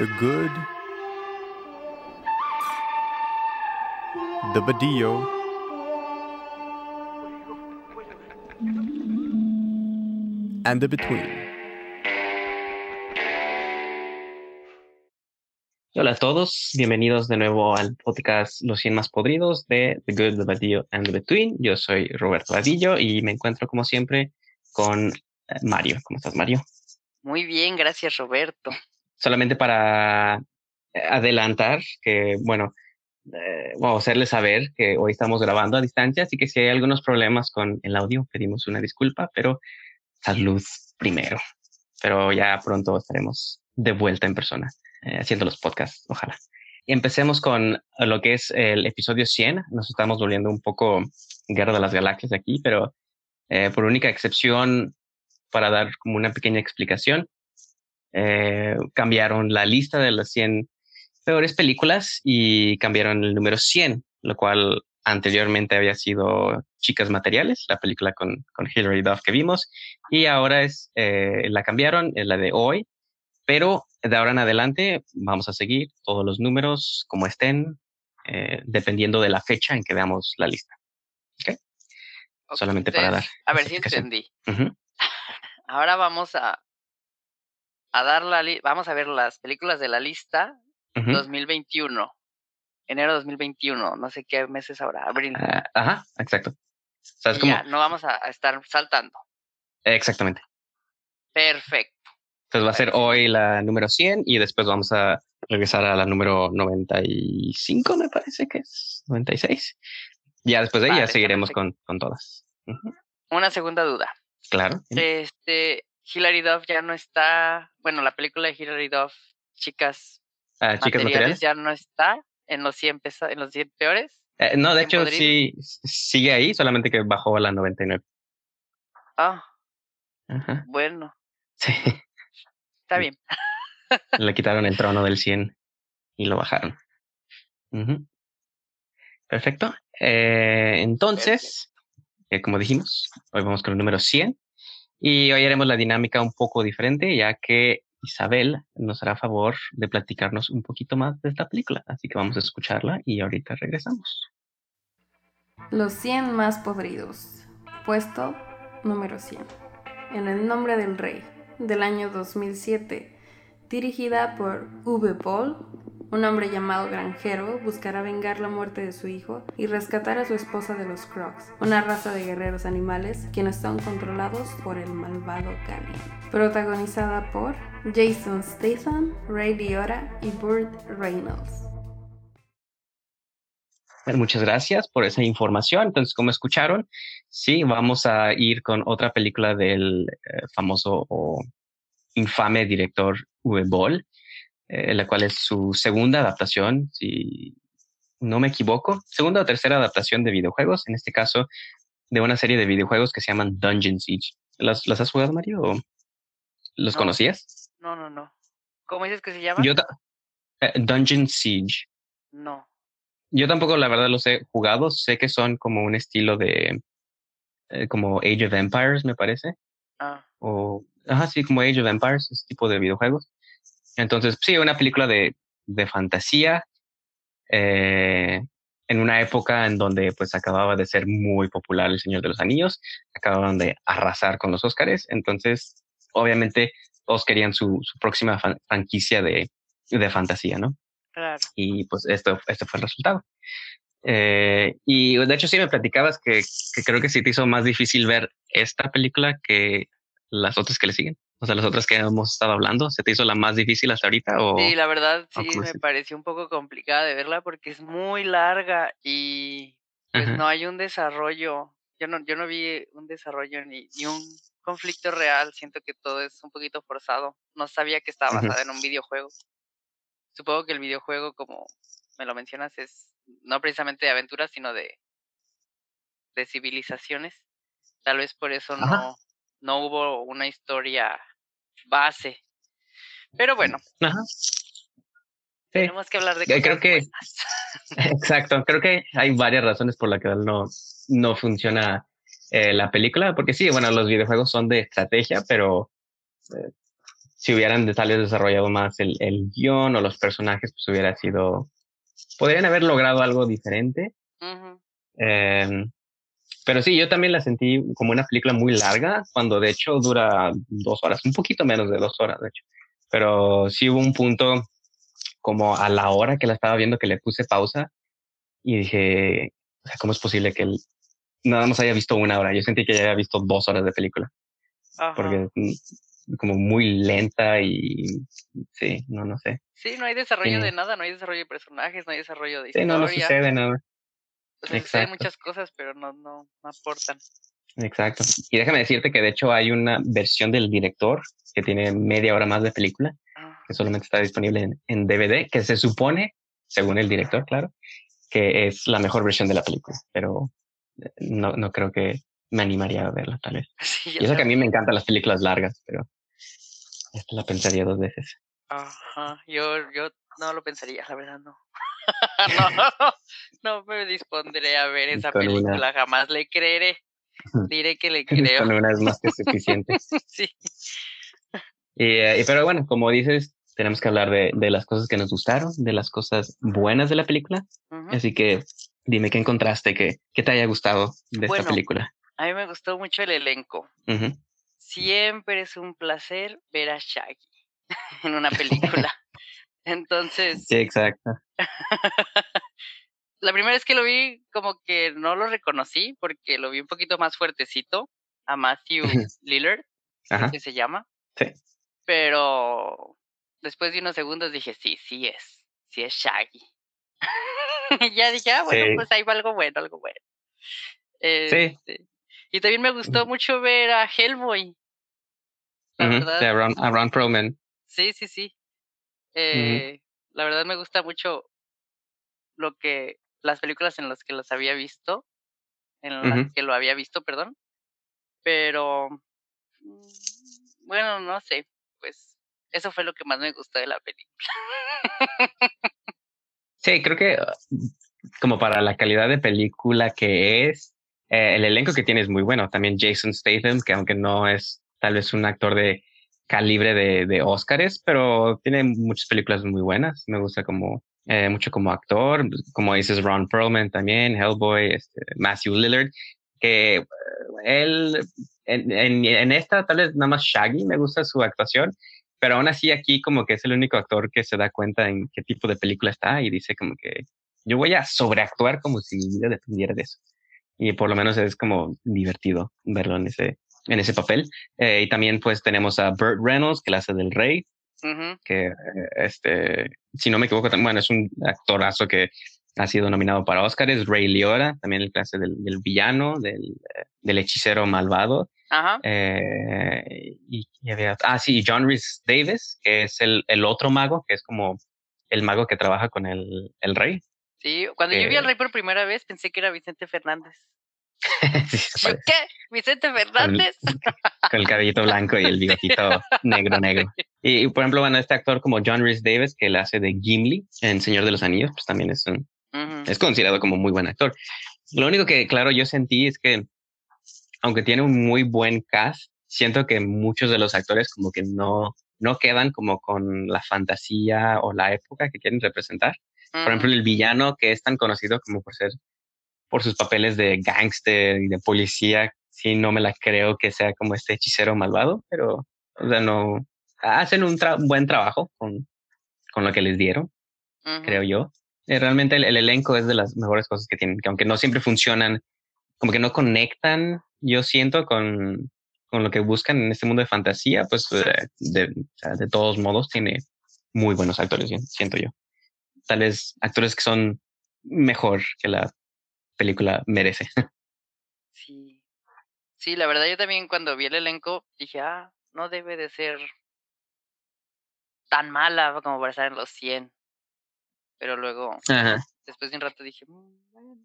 the good, the badillo, and the between. Hola a todos, bienvenidos de nuevo al podcast Los 100 más podridos de The Good, The Badillo and The Between. Yo soy Roberto Badillo y me encuentro como siempre con Mario. ¿Cómo estás, Mario? Muy bien, gracias, Roberto. Solamente para eh, adelantar que, bueno, eh, a hacerles saber que hoy estamos grabando a distancia, así que si hay algunos problemas con el audio, pedimos una disculpa, pero salud primero. Pero ya pronto estaremos de vuelta en persona. Eh, haciendo los podcasts, ojalá. Empecemos con lo que es el episodio 100. Nos estamos volviendo un poco Guerra de las Galaxias aquí, pero eh, por única excepción, para dar como una pequeña explicación, eh, cambiaron la lista de las 100 peores películas y cambiaron el número 100, lo cual anteriormente había sido Chicas Materiales, la película con, con Hilary Duff que vimos, y ahora es, la cambiaron, es la de hoy, pero de ahora en adelante vamos a seguir todos los números como estén, eh, dependiendo de la fecha en que veamos la lista. ¿Ok? Solamente para dar. A ver si entendí. Ahora vamos a, a dar la vamos a ver las películas de la lista 2021. Enero 2021, no sé qué meses ahora, abril. Ah, ajá, exacto. Ya, no vamos a estar saltando. Exactamente. Perfecto. Entonces va a ser hoy la número 100 y después vamos a regresar a la número 95, me parece que es 96. Ya después de ahí ya seguiremos con, con, todas. Una segunda duda. Claro. Este, Hilary Duff ya no está, bueno, la película de Hilary Duff, Chicas, ah, Chicas materiales, ya no está en los 100, en los 100 peores. Eh, no, de hecho sí sigue ahí, solamente que bajó a la 99. Ah. Ajá. Bueno. Sí. Está bien. Le quitaron el trono del 100 y lo bajaron. Perfecto. Eh, entonces, eh, como dijimos, hoy vamos con el número 100 y hoy haremos la dinámica un poco diferente, ya que Isabel nos hará favor de platicarnos un poquito más de esta película. Así que vamos a escucharla y ahorita regresamos. Los 100 más podridos. Puesto número 100. En el nombre del rey del año 2007, dirigida por Uwe Boll. Un hombre llamado Granjero buscará vengar la muerte de su hijo y rescatar a su esposa de los Crocs, una raza de guerreros animales quienes son controlados por el malvado Kali. Protagonizada por Jason Statham, Ray Liotta y Burt Reynolds. Muchas gracias por esa información. Entonces, como escucharon, sí, vamos a ir con otra película del eh, famoso o infame director Uwe Boll, eh, la cual es su segunda adaptación, si no me equivoco, segunda o tercera adaptación de videojuegos, en este caso de una serie de videojuegos que se llaman Dungeon Siege. ¿Las, has jugado, Mario? ¿Los conocías? No, no, no. ¿Cómo dices que se llama? Eh, Dungeon Siege. No. Yo tampoco, la verdad, los he jugado. Sé que son como un estilo de. Eh, como Age of Empires, me parece. Ah. O. Ajá, sí, como Age of Empires, ese tipo de videojuegos. Entonces, sí, una película de, de fantasía. Eh, en una época en donde pues acababa de ser muy popular El Señor de los Anillos, acababan de arrasar con los Óscares, entonces obviamente todos querían su, su próxima franquicia de, de fantasía, ¿no? Y pues esto, este fue el resultado. Eh, y de hecho sí me platicabas que, que, creo que sí te hizo más difícil ver esta película que las otras que le siguen. O sea, las otras que hemos estado hablando, ¿se te hizo la más difícil hasta ahorita? O, sí, la verdad sí me pareció un poco complicada de verla porque es muy larga y pues no hay un desarrollo. Yo no, yo no vi un desarrollo ni, ni, un conflicto real. Siento que todo es un poquito forzado. No sabía que estaba basada en un videojuego supongo que el videojuego, como me lo mencionas, es no precisamente de aventuras, sino de, de civilizaciones. Tal vez por eso no, no hubo una historia base. Pero bueno. Tenemos que hablar de cosas creo que exacto creo que hay varias razones por las que no no funciona eh, la película porque sí bueno los videojuegos son de estrategia pero eh, si hubieran tal vez desarrollado más el, el guion o los personajes, pues hubiera sido, podrían haber logrado algo diferente. Em, pero sí, yo también la sentí como una película muy larga, cuando de hecho dura dos horas, un poquito menos de dos horas, de hecho. Pero sí hubo un punto como a la hora que la estaba viendo que le puse pausa y dije, ¿cómo es posible que él nada más haya visto una hora? Yo sentí que ya había visto dos horas de película. Porque mm, como muy lenta y sí, no, no sé. Sí, no hay desarrollo de nada, no hay desarrollo de personajes, no hay desarrollo de historia. Sí, no, no sucede nada. Hay muchas cosas, pero no, no, no aportan. Exacto. Y déjame decirte que de hecho hay una versión del director que tiene media hora más de película, ah. que solamente está disponible en, en, DVD, que se supone, según el director, claro, que es la mejor versión de la película, pero eh, no, no creo que me animaría a verla tal vez. y eso que a mí me encantan las películas largas, pero esta la pensaría dos veces. Ajá, yo, yo no lo pensaría, la verdad no. No, no me dispondré a ver esa película, jamás le creeré. Diré que le creo. Con una es más que suficiente. sí. Eh, y, pero bueno, como dices, tenemos que hablar de, de, las cosas que nos gustaron, de las cosas buenas de la película. Así que dime qué encontraste que, que te haya gustado de esta película. A mí me gustó mucho el elenco. Siempre es un placer ver a Shaggy en una película. Entonces. Sí, exacto. la primera vez que lo vi, como que no lo reconocí porque lo vi un poquito más fuertecito a Matthew Lillard, que se llama. Sí. Pero después de unos segundos dije, sí, sí es, sí es Shaggy. y ya dije, ah, bueno, pues ahí va algo bueno, algo bueno. sí. Este, y también me gustó mucho ver a Hellboy. La verdad. a, Ron, Perlman. Sí, sí, sí. Eh, La verdad me gusta mucho lo que las películas en las que los había visto, en las que lo había visto, perdón. Pero mm, bueno, no sé, pues eso fue lo que más me gustó de la película. sí, creo que como para la calidad de película que es, eh, el elenco que tiene es muy bueno. También Jason Statham, que aunque no es tal vez un actor de calibre de, de Oscars, pero tiene muchas películas muy buenas. Me gusta como eh, mucho como actor, como dices Ron Perlman también, Hellboy, este, Matthew Lillard, que eh, él en, en, en, esta tal vez nada más Shaggy me gusta su actuación, pero aún así aquí como que es el único actor que se da cuenta en qué tipo de película está y dice como que yo voy a sobreactuar como si mi vida dependiera de eso y por lo menos es como divertido verlo en ese, en ese papel. Eh, y también pues tenemos a Burt Reynolds, que la hace del rey, que eh, este, si no me equivoco, bueno, es un actorazo que ha sido nominado para Oscar, es Ray Liotta, también el clase del, del villano, del, del, hechicero malvado. Ajá. Eh, y, había, ah, sí, John Rhys Davis, que es el, el otro mago, que es como el mago que trabaja con el, el rey. Sí, cuando yo vi al rey por primera vez pensé que era Vicente Fernández. ¿Qué? ¿Vicente Fernández? Con el, cabellito blanco y el bigotito negro, negro. Y, por ejemplo, bueno, este actor como John Rhys Davis, que él hace de Gimli en Señor de los Anillos, pues también es un, es considerado como muy buen actor. Lo único que, claro, yo sentí es que, aunque tiene un muy buen cast, siento que muchos de los actores como que no, no quedan como con la fantasía o la época que quieren representar. Por ejemplo, el villano que es tan conocido como por ser, por sus papeles de gángster y de policía, sí, no me la creo que sea como este hechicero malvado, pero, o sea, no, hacen un, buen trabajo con, con lo que les dieron, creo yo. Eh, realmente el, elenco es de las mejores cosas que tienen, que aunque no siempre funcionan, como que no conectan, yo siento, con, con lo que buscan en este mundo de fantasía, pues eh, de, de todos modos tiene muy buenos actores, siento yo tal vez actores que son mejor que la película merece. Sí. Sí, la verdad yo también cuando vi el elenco dije, ah, no debe de ser tan mala como para estar en los 100. Pero luego, después de un rato dije, mm, bueno,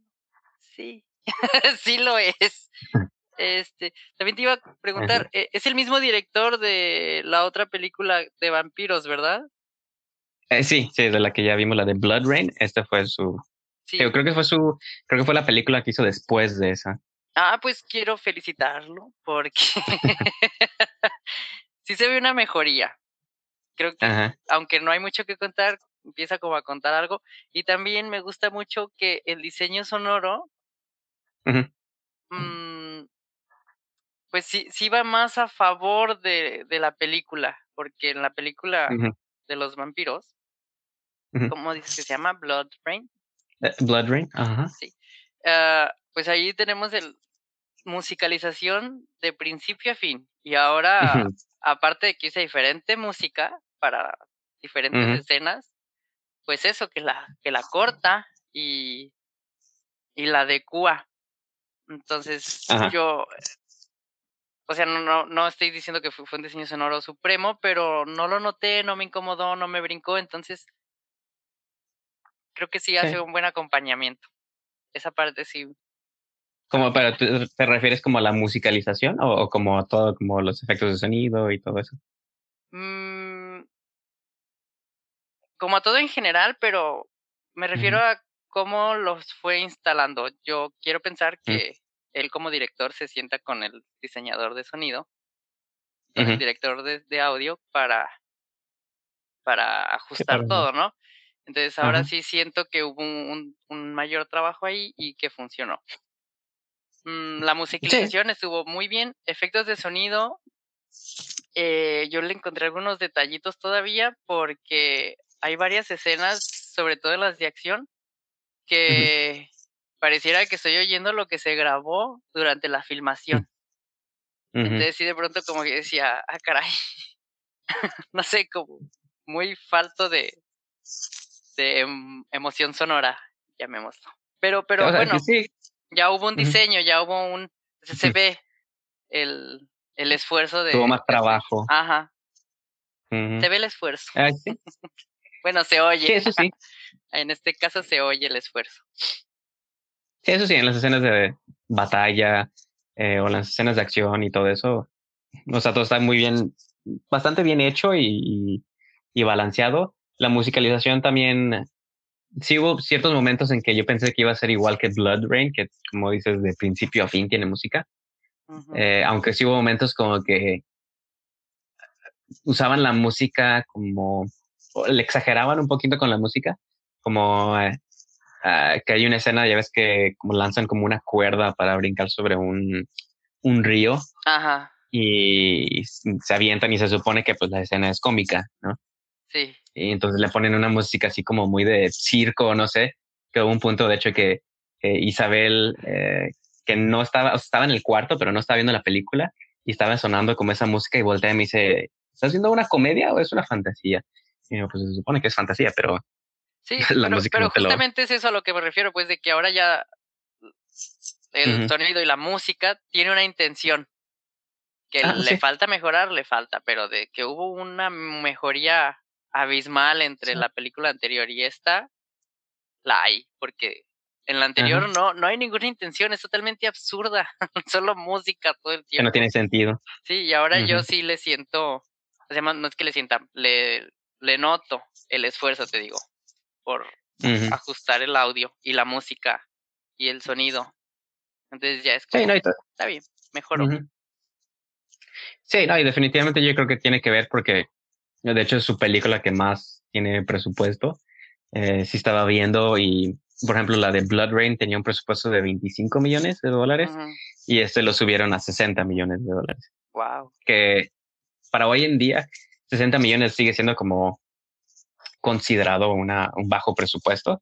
sí, sí lo es. Este, también te iba a preguntar, e, es el mismo director de la otra película de vampiros, ¿verdad? Eh, sí, sí, de la que ya vimos, la de Blood Rain. Esta fue su. Sí. Yo creo que fue su. Creo que fue la película que hizo después de esa. Ah, pues quiero felicitarlo porque sí se ve una mejoría. creo que, aunque no hay mucho que contar, empieza como a contar algo. Y también me gusta mucho que el diseño sonoro, mm, pues sí, sí va más a favor de, de la película, porque en la película de los vampiros, ¿cómo dices que se llama? Blood Rain. Eh, Blood Rain, ajá. Sí. Ah, pues ahí tenemos el musicalización de principio a fin. Y ahora, aparte de que hice diferente música para diferentes escenas, pues eso, que la, que la corta y, y la adecua. Entonces, yo, o sea, no, no, no estoy diciendo que fue, un diseño sonoro supremo, pero no lo noté, no me incomodó, no me brincó, entonces creo que sí hace un buen acompañamiento. Esa parte sí. Como para, ¿te, refieres como a la musicalización o, como a todo, como los efectos de sonido y todo eso? Mm, como a todo en general, pero me refiero a cómo los fue instalando. Yo quiero pensar mm. que él como director se sienta con el diseñador de sonido, el director de, audio para, para ajustar todo, ¿no? Entonces ahora sí siento que hubo un, un, mayor trabajo ahí y que funcionó. Mm, la musicalización estuvo muy bien, efectos de sonido, eh, yo le encontré algunos detallitos todavía porque hay varias escenas, sobre todo las de acción, que pareciera que estoy oyendo lo que se grabó durante la filmación. Entonces sí de pronto como que decía, ah, caray, no sé, como muy falto de, de em, emoción sonora, llamémoslo. Pero, pero bueno, ya hubo un diseño, ya hubo un, se ve el, el esfuerzo de... Tuvo más trabajo. Ajá. Se ve el esfuerzo. Ah, bueno, se oye. eso sí. en este caso se oye el esfuerzo. Sí, eso sí, en las escenas de batalla eh, o las escenas de acción y todo eso, o sea, todo está muy bien, bastante bien hecho y, y, balanceado. La musicalización también, sí hubo ciertos momentos en que yo pensé que iba a ser igual que Blood Rain, que como dices, de principio a fin tiene música. Eh, aunque sí hubo momentos como que usaban la música como, le exageraban un poquito con la música, como eh, Ah, que hay una escena, ya ves que como lanzan como una cuerda para brincar sobre un, un río. Ajá. Y se avientan y se supone que pues la escena es cómica, ¿no? Sí. Y entonces le ponen una música así como muy de circo, no sé, que hubo un punto de hecho que, Isabel, eh, que no estaba, estaba en el cuarto, pero no estaba viendo la película y estaba sonando como esa música y voltea y me dice, ¿estás viendo una comedia o es una fantasía? Y yo, pues se supone que es fantasía, pero Sí, pero, justamente es eso a lo que me refiero, pues de que ahora ya el sonido y la música tiene una intención. Que ah, le falta mejorar, le falta, pero de que hubo una mejoría abismal entre la película anterior y esta, la hay, porque en la anterior no, no hay ninguna intención, es totalmente absurda, solo música todo el tiempo. Que no tiene sentido. Sí, y ahora yo sí le siento, además no es que le sienta, le, le noto el esfuerzo, te digo, por ajustar el audio y la música y el sonido. Entonces ya es como, está bien, mejoró. Sí, no, y definitivamente yo creo que tiene que ver porque de hecho es su película que más tiene presupuesto. Eh, sí estaba viendo y, por ejemplo, la de Blood Rain tenía un presupuesto de 25 millones de dólares y este lo subieron a 60 millones de dólares. Wow. Que para hoy en día, 60 millones sigue siendo como considerado una, un bajo presupuesto,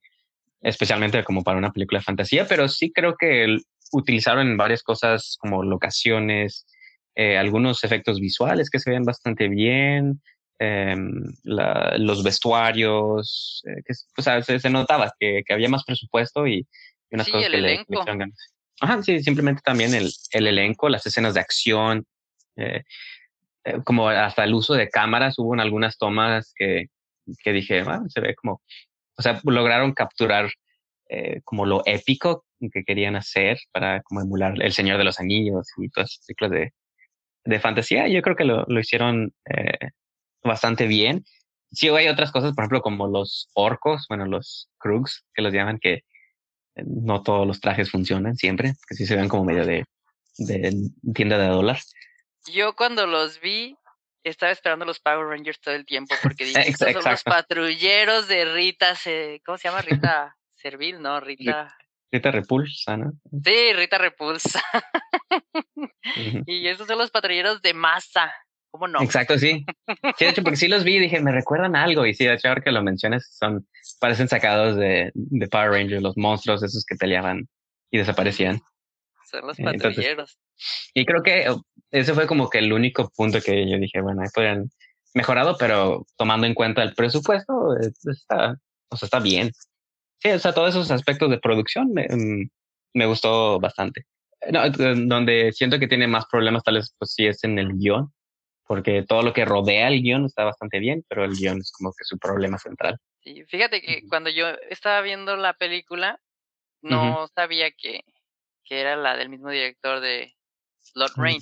especialmente como para una película de fantasía, pero sí creo que utilizaron varias cosas como locaciones, eh, algunos efectos visuales que se ven bastante bien, em, los vestuarios, eh, que, o sea, se, notaba que, que, había más presupuesto y, unas cosas que le, le Ajá, sí, simplemente también el, el elenco, las escenas de acción, eh, como hasta el uso de cámaras, hubo en algunas tomas que, que dije, ah, se ve como, o sea, lograron capturar eh, como lo épico que querían hacer para como emular El Señor de los Anillos y todas esas ciclos de, de fantasía. Yo creo que lo, lo hicieron eh, bastante bien. Sí hay otras cosas, por ejemplo, como los orcos, bueno, los krugs, que los llaman, que eh, no todos los trajes funcionan siempre, que sí se ven como medio de, de tienda de dólares. Yo cuando los vi, estaba esperando los Power Rangers todo el tiempo porque dije, estos son los patrulleros de Rita, ¿cómo se llama? Rita Servil, ¿no? Rita... Rita Repulsa, ¿no? Sí, Rita Repulsa. y esos son los patrulleros de masa. ¿Cómo no? Exacto, sí. Sí, de hecho, porque sí los vi y dije, me recuerdan algo. Y sí, de hecho, ahora que lo mencionas, son, parecen sacados de, de Power Rangers, los monstruos esos que peleaban y desaparecían. Son los patrulleros. y creo que oh, ese fue como que el único punto que yo dije, bueno, ahí podrían mejorado, pero tomando en cuenta el presupuesto, eh, está, o sea, está bien. Sí, o sea, todos esos aspectos de producción me, mm, me gustó bastante. No, donde siento que tiene más problemas tal vez pues sí es en el guion, porque todo lo que rodea el guion está bastante bien, pero el guion es como que su problema central. Sí, fíjate que cuando yo estaba viendo la película, no sabía que, que era la del mismo director de Blood Rain,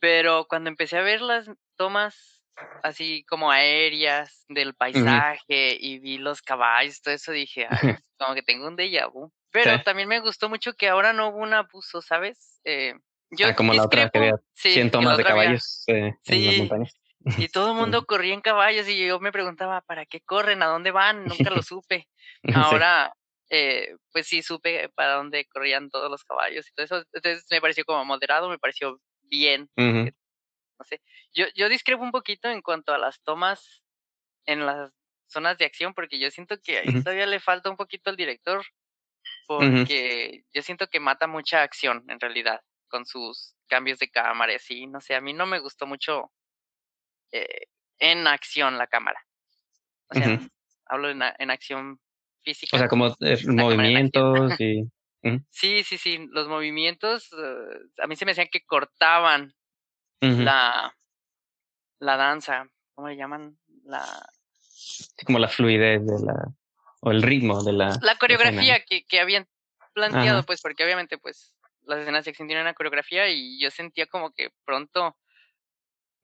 pero cuando empecé a ver las tomas así como aéreas del paisaje y vi los caballos, todo eso dije, como que tengo un déjà vu. Pero también me gustó mucho que ahora no hubo un abuso, ¿sabes? Eh, yo ah, como la otra que había 100 tomas de caballos eh, en las montañas. Y todo el mundo corría en caballos y yo me preguntaba, ¿para qué corren? ¿A dónde van? Nunca lo supe. Ahora, eh, pues sí supe para dónde corrían todos los caballos y todo eso. Entonces me pareció como moderado, me pareció bien. No sé. Yo, yo discrepo un poquito en cuanto a las tomas en las zonas de acción, porque yo siento que ahí todavía le falta un poquito al director, porque yo siento que mata mucha acción en realidad con sus cambios de cámara y así. No sé, a mí no me gustó mucho eh, en acción la cámara. O sea, hablo en, en, acción física. O sea, como eh, movimientos y... Sí, sí, sí, los movimientos eh, a mí se me decían que cortaban la, la danza, ¿cómo le llaman? La... como la fluidez de la... o el ritmo de la... La coreografía que, que habían planteado, pues, porque obviamente, pues, las escenas de acción tienen una coreografía y yo sentía como que pronto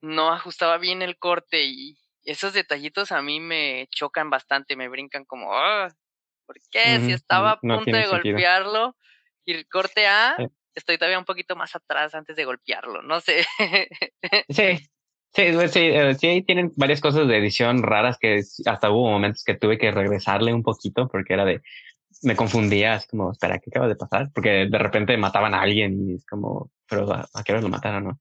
no ajustaba bien el corte y esos detallitos a mí me chocan bastante, me brincan como, ah, ¿por qué? Si estaba a punto de golpearlo y el corte A, estoy todavía un poquito más atrás antes de golpearlo, no sé. sí, sí, sí, eh, sí, tienen varias cosas de edición raras que hasta hubo momentos que tuve que regresarle un poquito porque era de, me confundía, es como, espera, ¿qué acaba de pasar? Porque de repente mataban a alguien y es como, pero ¿a, qué hora lo mataron, no?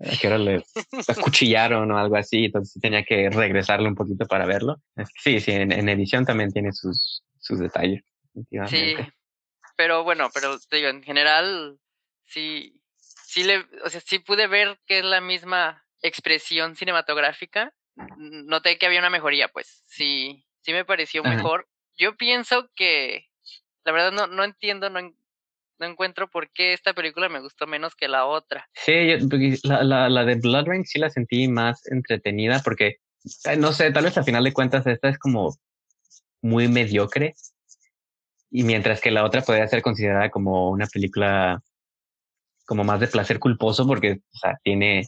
¿A qué hora le acuchillaron o algo así? Entonces tenía que regresarle un poquito para verlo. Sí, sí, en, edición también tiene sus, sus detalles. Sí, pero bueno, pero te digo, en general, sí, sí le, o sea, sí pude ver que es la misma expresión cinematográfica. Noté que había una mejoría, pues, sí, sí me pareció mejor yo pienso que, la verdad no, no entiendo, no, no encuentro por qué esta película me gustó menos que la otra. Sí, la, la, la, de Blood Rain sí la sentí más entretenida porque, eh, no sé, tal vez a final de cuentas esta es como muy mediocre. Y mientras que la otra podría ser considerada como una película como más de placer culposo porque, o sea, tiene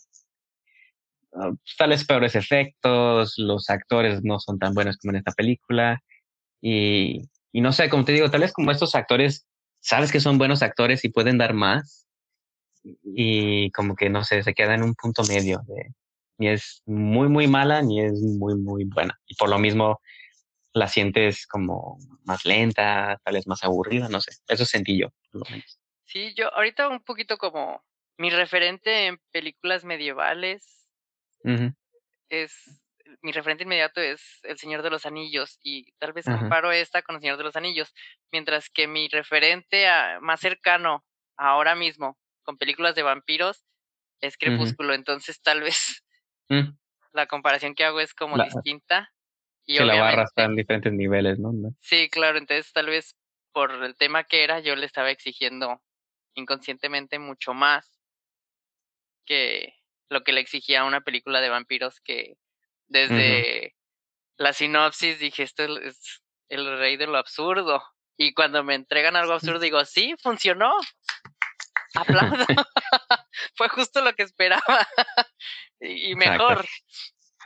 uh, tales peores efectos, los actores no son tan buenos como en esta película. Y, y no sé, como te digo, tal vez como estos actores, sabes que son buenos actores y pueden dar más. Y como que no sé, se queda en un punto medio de ni es muy, muy mala ni es muy, muy buena. Y por lo mismo la sientes como más lenta, tal vez más aburrida, no sé. Eso sentí yo, por lo menos. Sí, yo ahorita un poquito como mi referente en películas medievales es mi referente inmediato es El Señor de los Anillos y tal vez comparo esta con El Señor de los Anillos, mientras que mi referente más cercano ahora mismo con películas de vampiros es Crepúsculo, entonces tal vez mm. la comparación que hago es como distinta. Y la barra está en diferentes niveles, ¿no? Sí, claro, entonces tal vez por el tema que era yo le estaba exigiendo inconscientemente mucho más que lo que le exigía a una película de vampiros que desde la sinopsis dije, esto es el rey de lo absurdo. Y cuando me entregan algo absurdo, digo, sí, funcionó. Aplaudo. Fue justo lo que esperaba. y mejor.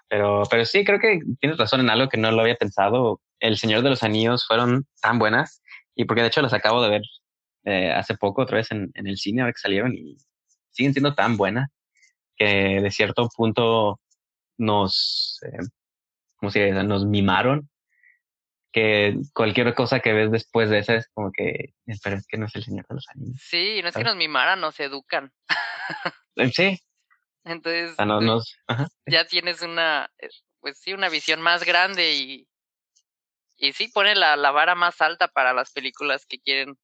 Pero, pero sí, creo que tienes razón en algo que no lo había pensado. El Señor de los Anillos fueron tan buenas. Y porque de hecho las acabo de ver eh, hace poco, otra vez en, en el cine, ahora que salieron, y siguen siendo tan buenas que de cierto punto nos, eh, ¿cómo se dice? Nos mimaron. Que cualquier cosa que ves después de esa es como que, espera, es que no es el Señor de los Anillos. Sí, no es que nos mimaran, nos educan. Eh, sí. Entonces, no, nos, ya tienes una, eh, pues sí, una visión más grande y, y sí pone la, la vara más alta para las películas que quieren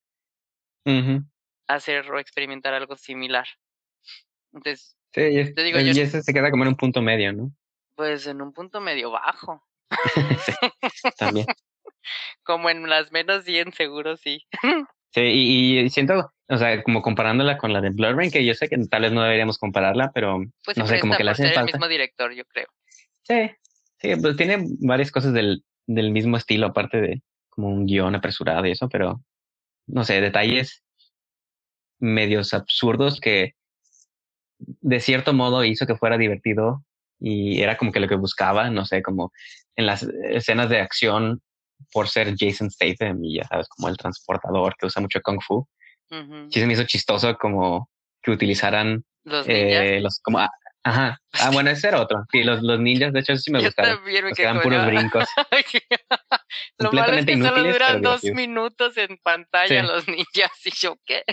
hacer o experimentar algo similar. Entonces, sí, te digo, y ese se queda como en un punto medio, ¿no? Pues en un punto medio bajo. también. como en las menos 100 seguro, sí. sí, y, siento, o sea, como comparándola con la de Blood Rain, que yo sé que tal vez no deberíamos compararla, pero pues no sé, como que la hacen el mismo director, yo creo. Sí, sí, pues tiene varias cosas del, del mismo estilo, aparte de como un guion apresurado y eso, pero no sé, detalles medios absurdos que de cierto modo hizo que fuera divertido y era como que lo que buscaba, no sé, como en las escenas de acción por ser Jason Statham y ya sabes, como el transportador que usa mucho Kung Fu. Sí se me hizo chistoso como que utilizaran los, eh, los como Ajá. Ah, bueno, ese era otro. Sí, los, los ninjas, de hecho, sí me gustaron. También me quedan puros brincos. Lo malo es que solo duran dos minutos en pantalla los ninjas y yo qué.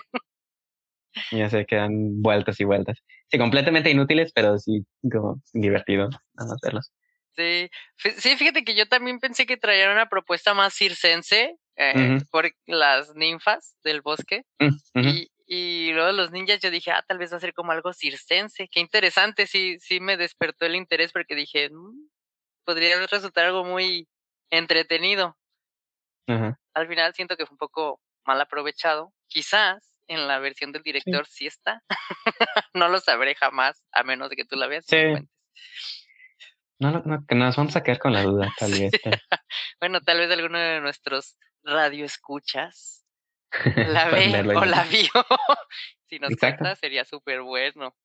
Ya se quedan vueltas y vueltas. Sí, completamente inútiles, pero sí como divertido nada verlos. Sí. sí, fíjate que yo también pensé que traían una propuesta más circense eh, por las ninfas del bosque. Mm, y, y luego los ninjas yo dije, ah, tal vez va a ser como algo circense. Qué interesante, sí, sí me despertó el interés porque dije, mm, podría resultar algo muy entretenido. Al final siento que fue un poco mal aprovechado. Quizás en la versión del director sí, está. no lo sabré jamás, a menos de que tú la veas. Sí. No, no, que nos vamos a quedar con la duda, tal vez. bueno, tal vez alguno de nuestros radioescuchas la ve o la vio. si nos cuenta sería súper bueno.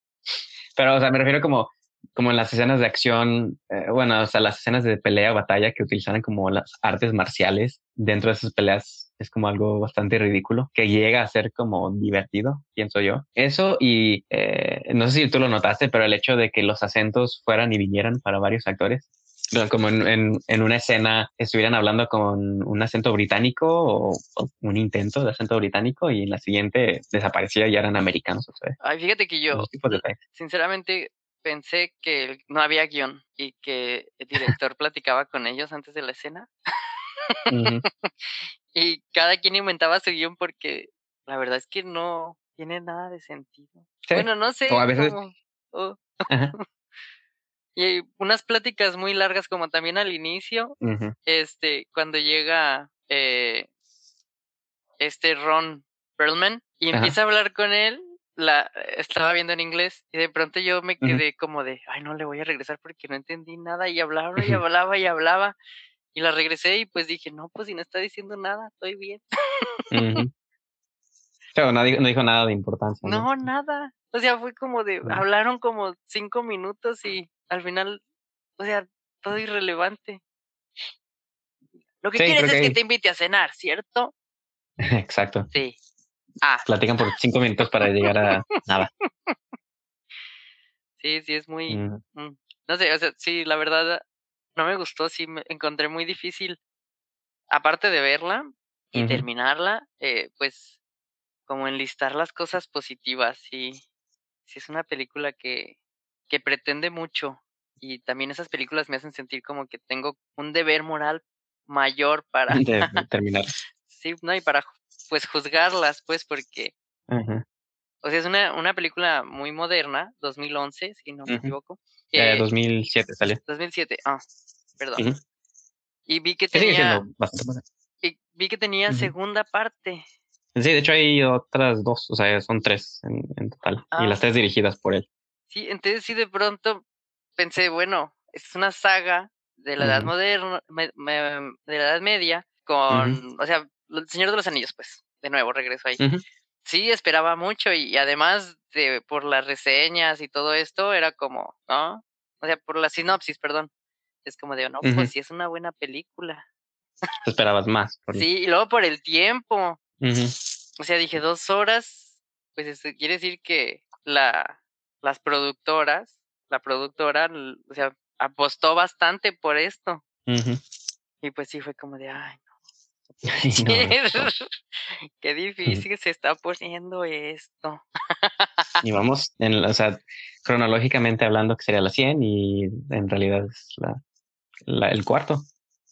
Pero, o sea, me refiero como, como en las escenas de acción, eh, bueno, o sea, las escenas de pelea o batalla que utilizaran como las artes marciales dentro de esas peleas es como algo bastante ridículo, que llega a ser como divertido, pienso yo. Eso y eh, no sé si tú lo notaste, pero el hecho de que los acentos fueran y vinieran para varios actores como en, en, una escena estuvieran hablando con un acento británico o, un intento de acento británico y en la siguiente desaparecía y eran americanos. O sea, Ay, fíjate que yo, sinceramente, pensé que no había guion y que el director platicaba con ellos antes de la escena. y cada quien inventaba su guion porque la verdad es que no tiene nada de sentido. Bueno, no sé. O a veces. Y unas pláticas muy largas como también al inicio, este, cuando llega eh, este Ron Perlman y empieza a hablar con él, la estaba viendo en inglés y de pronto yo me quedé como de, ay, no le voy a regresar porque no entendí nada y hablaba y hablaba y hablaba y la regresé y pues dije, no, pues si no está diciendo nada, estoy bien. Pero no dijo, nada de importancia. No, nada. O sea, fue como de, hablaron como cinco minutos y al final, o sea, todo irrelevante. Lo que quieres es que... te invite a cenar, ¿cierto? Exacto. Sí. Ah. Platican por cinco minutos para llegar a nada. Sí, sí, es muy... Mm, no sé, o sea, sí, la verdad, no me gustó, sí, me encontré muy difícil, aparte de verla y terminarla, eh, pues como enlistar las cosas positivas, sí, sí es una película que, que pretende mucho y también esas películas me hacen sentir como que tengo un deber moral mayor para terminar. sí, no, y para pues juzgarlas, pues porque o sea, es una, una película muy moderna, 2011, si no me equivoco. Eh, 2007 salió. 2007, ah, perdón. Y vi que tenía y vi que tenía segunda parte. Sí, de hecho hay otras dos, o sea, son tres en, en total, y las ah. tres dirigidas por él. Sí, entonces sí de pronto pensé, bueno, es una saga de la edad moderna, de la edad media, con, o sea, el Señor de los Anillos, pues, de nuevo regreso ahí. Sí, esperaba mucho y, además de por las reseñas y todo esto, era como, ¿no? O sea, por la sinopsis, perdón. Es como de, no, pues sí es una buena película. esperabas más. Sí, y luego por el tiempo. O sea, dije dos horas, pues eso quiere decir que la, las productoras, la productora, o sea, apostó bastante por esto. Y pues sí fue como de, ay, no. Qué difícil se está poniendo esto. y vamos, en, o sea, cronológicamente hablando que sería la 100 y en realidad es la, el cuarto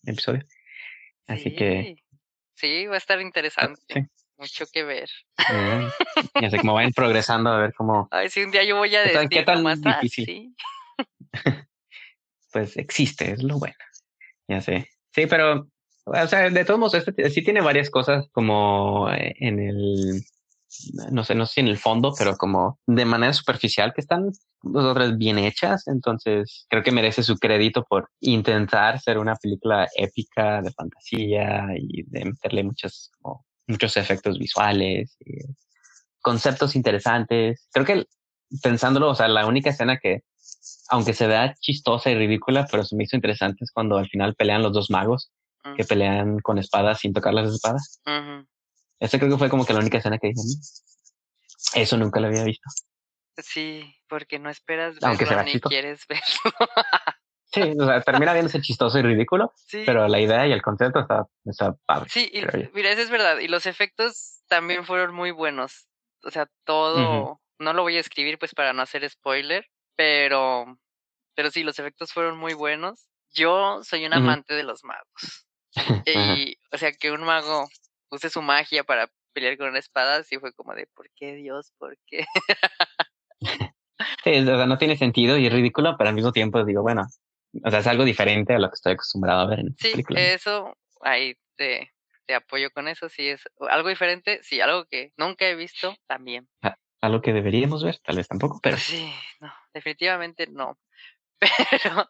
episodio. Así que... Sí, va a estar interesante. Mucho que ver. ya sé cómo vayan progresando a ver cómo. A ver si un día yo voy a decir ¿Qué tan más difícil? pues existe, es lo bueno. Ya sé. Sí, pero, o sea, de todos modos, este sí tiene varias cosas como eh, en el, no sé, no sé si en el fondo, pero como de manera superficial que están otras bien hechas. Entonces creo que merece su crédito por intentar ser una película épica de fantasía y de meterle muchos, muchos efectos visuales, y conceptos interesantes. Creo que pensándolo, o sea, la única escena que, aunque se vea chistosa y ridícula, pero se me hizo interesante es cuando al final pelean los dos magos que pelean con espadas sin tocar las espadas. Esa creo que fue como que la única escena que dije. Mm, eso nunca lo había visto. Sí, porque no esperas verlo Aunque ni quieres verlo. sí, o sea, termina viéndose chistoso y ridículo, sí. pero la idea y el concepto está, está padre. Sí, y, mira, eso es verdad. Y los efectos también fueron muy buenos. O sea, todo, no lo voy a escribir pues para no hacer spoiler, pero, pero sí, los efectos fueron muy buenos. Yo soy un amante de los magos. y, o sea, que un mago use su magia para pelear con una espada, sí fue como de, ¿por qué Dios? ¿Por qué? sí, o sea, no tiene sentido y es ridículo, pero al mismo tiempo digo, bueno, o sea, es algo diferente a lo que estoy acostumbrado a ver en sí, eso, ahí te, te apoyo con eso, sí es algo diferente, sí, algo que nunca he visto también. Ah, algo que deberíamos ver, tal vez tampoco, pero... Sí, no, definitivamente no. Pero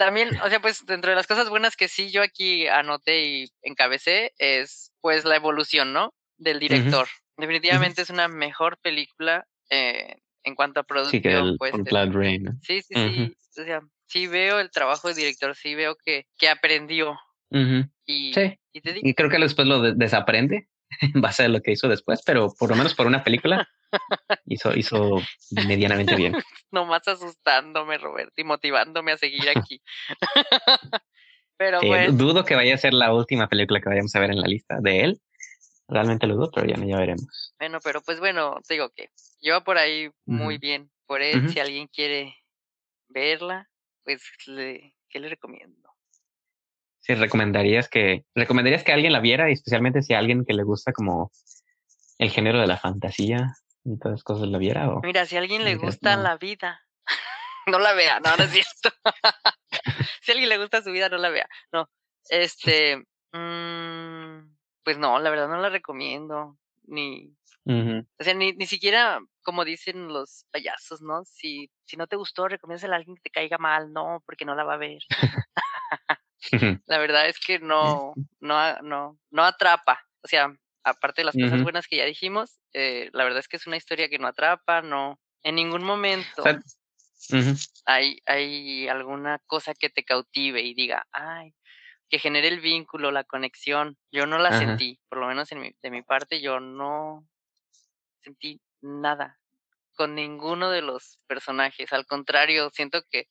también, o sea, pues dentro de las cosas buenas que sí yo aquí anoté y encabecé es pues la evolución, ¿no? Del director. Definitivamente es una mejor película eh, en cuanto a producción. Sí, que el, pues, Rain. Sí, sí, sí. O sea, sí veo el trabajo del director, sí veo que, que aprendió. y, sí. y, creo que después lo desaprende en base a lo que hizo después, pero por lo menos por una película hizo, hizo medianamente bien. Nomás asustándome, Roberto, y motivándome a seguir aquí. pero Dudo que vaya a ser la última película que vayamos a ver en la lista de él. Realmente lo dudo, pero ya, ya veremos. Bueno, pero pues bueno, digo que lleva por ahí muy bien. Por él, si alguien quiere verla, pues le, ¿qué le recomiendo? Recomendarías que, recomendarías que alguien la viera, especialmente si a alguien que le gusta como el género de la fantasía y todas esas cosas la viera o Mira, si a alguien le gusta la vida, no la vea, no, no es cierto. si a alguien le gusta su vida, no la vea. No. Este, mmm, pues no, la verdad no la recomiendo. Ni, o sea, ni, ni siquiera como dicen los payasos, ¿no? Si, si no te gustó, recomiéndasela a alguien que te caiga mal, no, porque no la va a ver. la verdad es que no, no, no, no atrapa. O sea, aparte de las cosas buenas que ya dijimos, eh, la verdad es que es una historia que no atrapa, no, en ningún momento hay, hay alguna cosa que te cautive y diga, ay, que genere el vínculo, la conexión. Yo no la sentí, por lo menos en mi, de mi parte, yo no sentí nada con ninguno de los personajes. Al contrario, siento que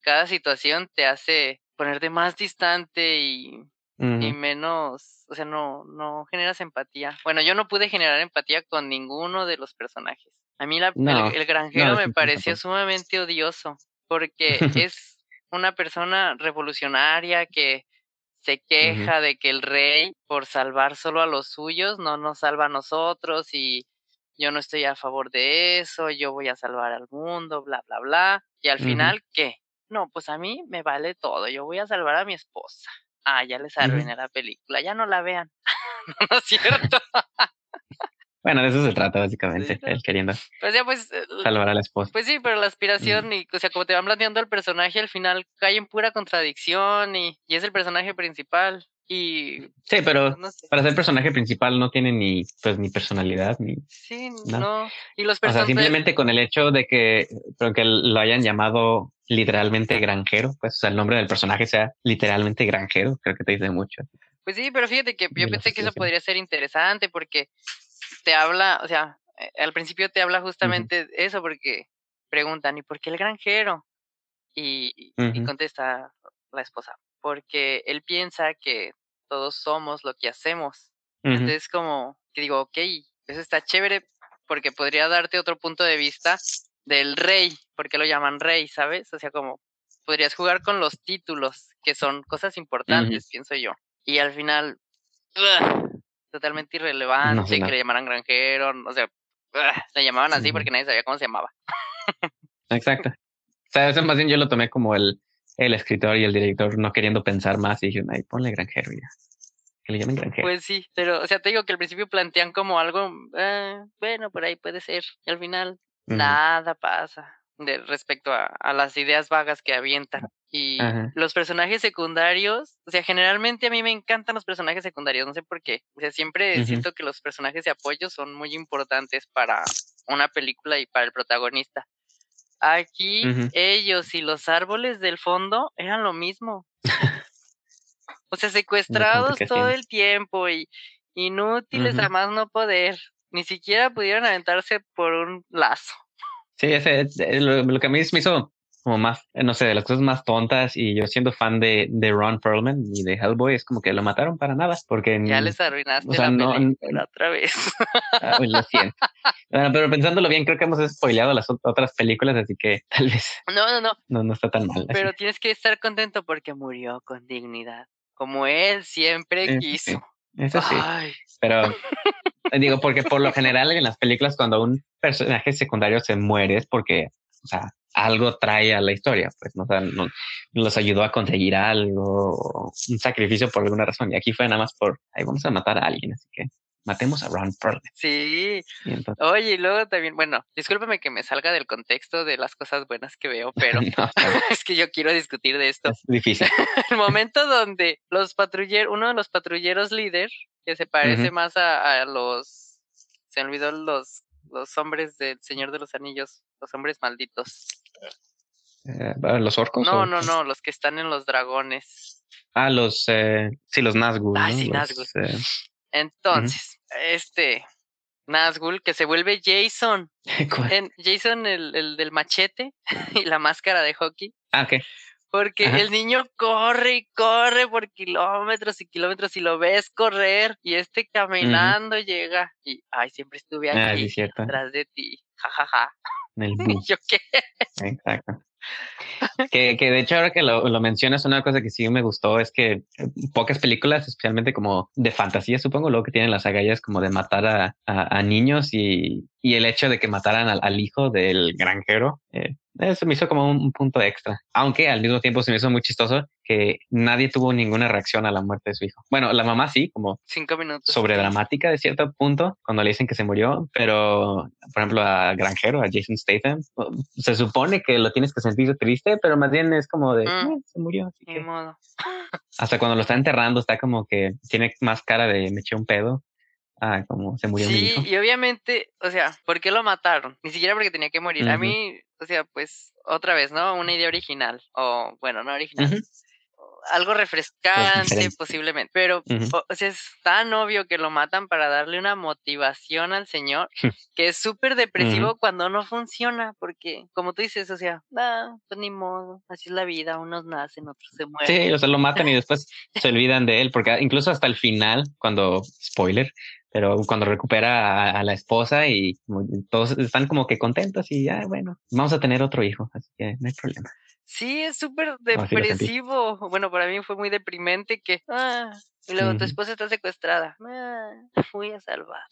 cada situación te hace ponerte más distante y, y menos, o sea, no, no generas empatía. Bueno, yo no pude generar empatía con ninguno de los personajes. A mí la, el, granjero me pareció sumamente odioso porque es una persona revolucionaria que se queja de que el rey, por salvar solo a los suyos, no nos salva a nosotros y yo no estoy a favor de eso, yo voy a salvar al mundo, bla, bla, bla. Y al final, ¿qué? No, pues a mí me vale todo, yo voy a salvar a mi esposa. Ah, ya les arruiné la película, ya no la vean. no es cierto. Bueno, de eso se trata básicamente, él queriendo pues ya, pues, salvar a la esposa. Pues sí, pero la aspiración y, o sea, como te van planteando el personaje, al final cae en pura contradicción y, y es el personaje principal. Y sí, pero para ser personaje principal no tiene ni pues ni personalidad ni sí, no. Y los personajes. O sea, simplemente con el hecho de que, que lo hayan llamado literalmente granjero, pues o sea, el nombre del personaje sea literalmente granjero, creo que te dice mucho. Pues sí, pero fíjate que yo pensé que eso podría ser interesante porque te habla, o sea, eh, al principio te habla justamente eso porque preguntan, ¿y por qué el granjero? Y, contesta la esposa, porque él piensa que todos somos lo que hacemos. Entonces como que digo, ok, eso está chévere porque podría darte otro punto de vista del rey, porque lo llaman rey, ¿sabes? O sea, como podrías jugar con los títulos, que son cosas importantes, pienso yo. Y al final, totalmente irrelevante, que le llamaran granjero, o sea, le llamaban así porque nadie sabía cómo se llamaba. Exacto. O sea, eso más bien yo lo tomé como el, el escritor y el director no queriendo pensar más y dijeron, ay, ponle granjero ya. Que le llamen granjero. Pues sí, pero, o sea, te digo que al principio plantean como algo, eh, bueno, por ahí puede ser. Y al final, nada pasa de respecto a, a, las ideas vagas que avientan. Y los personajes secundarios, o sea, generalmente a mí me encantan los personajes secundarios, no sé por qué. O sea, siempre siento que los personajes de apoyo son muy importantes para una película y para el protagonista. Aquí ellos y los árboles del fondo eran lo mismo. o sea, secuestrados todo el tiempo y inútiles a más no poder. Ni siquiera pudieron aventarse por un lazo. Sí, ese, lo, lo que a mí me hizo como más, eh, no sé, de las cosas más tontas y yo siendo fan de, de Ron Perlman y de Hellboy, es como que lo mataron para nada, porque... Ya les arruinaste la no, película otra vez. Ah, lo siento. bueno, pero pensándolo bien, creo que hemos spoileado las otras películas, así que tal vez... No, no, no. No, no está tan mal. Pero tienes que estar contento porque murió con dignidad, como él siempre quiso. Eso sí. Pero digo, porque por lo general en las películas cuando un personaje secundario se muere es porque, o sea, algo trae a la historia, pues ¿no? O los ayudó a conseguir algo, un sacrificio por alguna razón. Y aquí fue nada más por, ahí vamos a matar a alguien, así que matemos a Ron Perlman. Sí. Oye, y luego también, bueno, discúlpame que me salga del contexto de las cosas buenas que veo, pero es que yo quiero discutir de esto. Es difícil. El momento donde los patrulleros, uno de los patrulleros líder, que se parece más a, a los, se olvidó los, los hombres del Señor de los Anillos, los hombres malditos. Eh, ¿Los orcos? No, no, no, los que están en los dragones. Ah, los, eh, sí, los Nazgûl. Ah, sí, Nazgûl. Eh, Entonces, este Nazgûl que se vuelve Jason. Jason, el, el, del machete y la máscara de hockey. Ah, ok. Porque el niño corre y corre por kilómetros y kilómetros y lo ves correr y este caminando llega y, ay, siempre estuve ah, aquí, atrás de ti, jajaja. Ja, ja. El ¿Yo qué? Exacto. Que, que de hecho ahora que lo, lo, mencionas, una cosa que sí me gustó es que eh, pocas películas, especialmente como de fantasía, supongo, luego que tienen las agallas como de matar a, a, niños y, y, el hecho de que mataran al, hijo del granjero, eh, eso me hizo como un, punto extra. Aunque al mismo tiempo se me hizo muy chistoso que nadie tuvo ninguna reacción a la muerte de su hijo. Bueno, la mamá sí, como cinco minutos. Sobre dramática de cierto punto cuando le dicen que se murió, pero por ejemplo a Granjero, a Jason Statham, se supone que lo tienes que sentir triste, pero más bien es como de mm. eh, se murió. Así que... modo. Hasta cuando lo está enterrando está como que tiene más cara de me eché un pedo ah, como se murió sí, mi hijo. y obviamente, o sea, ¿por qué lo mataron? Ni siquiera porque tenía que morir. A mí, o sea, pues, otra vez, ¿no? Una idea original, o bueno, no original. Algo refrescante, posiblemente. Pero, o, sea, es tan obvio que lo matan para darle una motivación al señor, que es súper depresivo cuando no funciona, porque, como tú dices, o sea, ah, pues ni modo, así es la vida, unos nacen, otros se mueren. Sí, o sea, lo matan y después se olvidan de él, porque incluso hasta el final, cuando, spoiler, pero cuando recupera a, la esposa y todos están como que contentos y ya, bueno, vamos a tener otro hijo, así que no hay problema. Sí, es súper depresivo. bueno, para mí fue muy deprimente que, ah, y luego tu esposa está secuestrada. Ah, fui a salvar.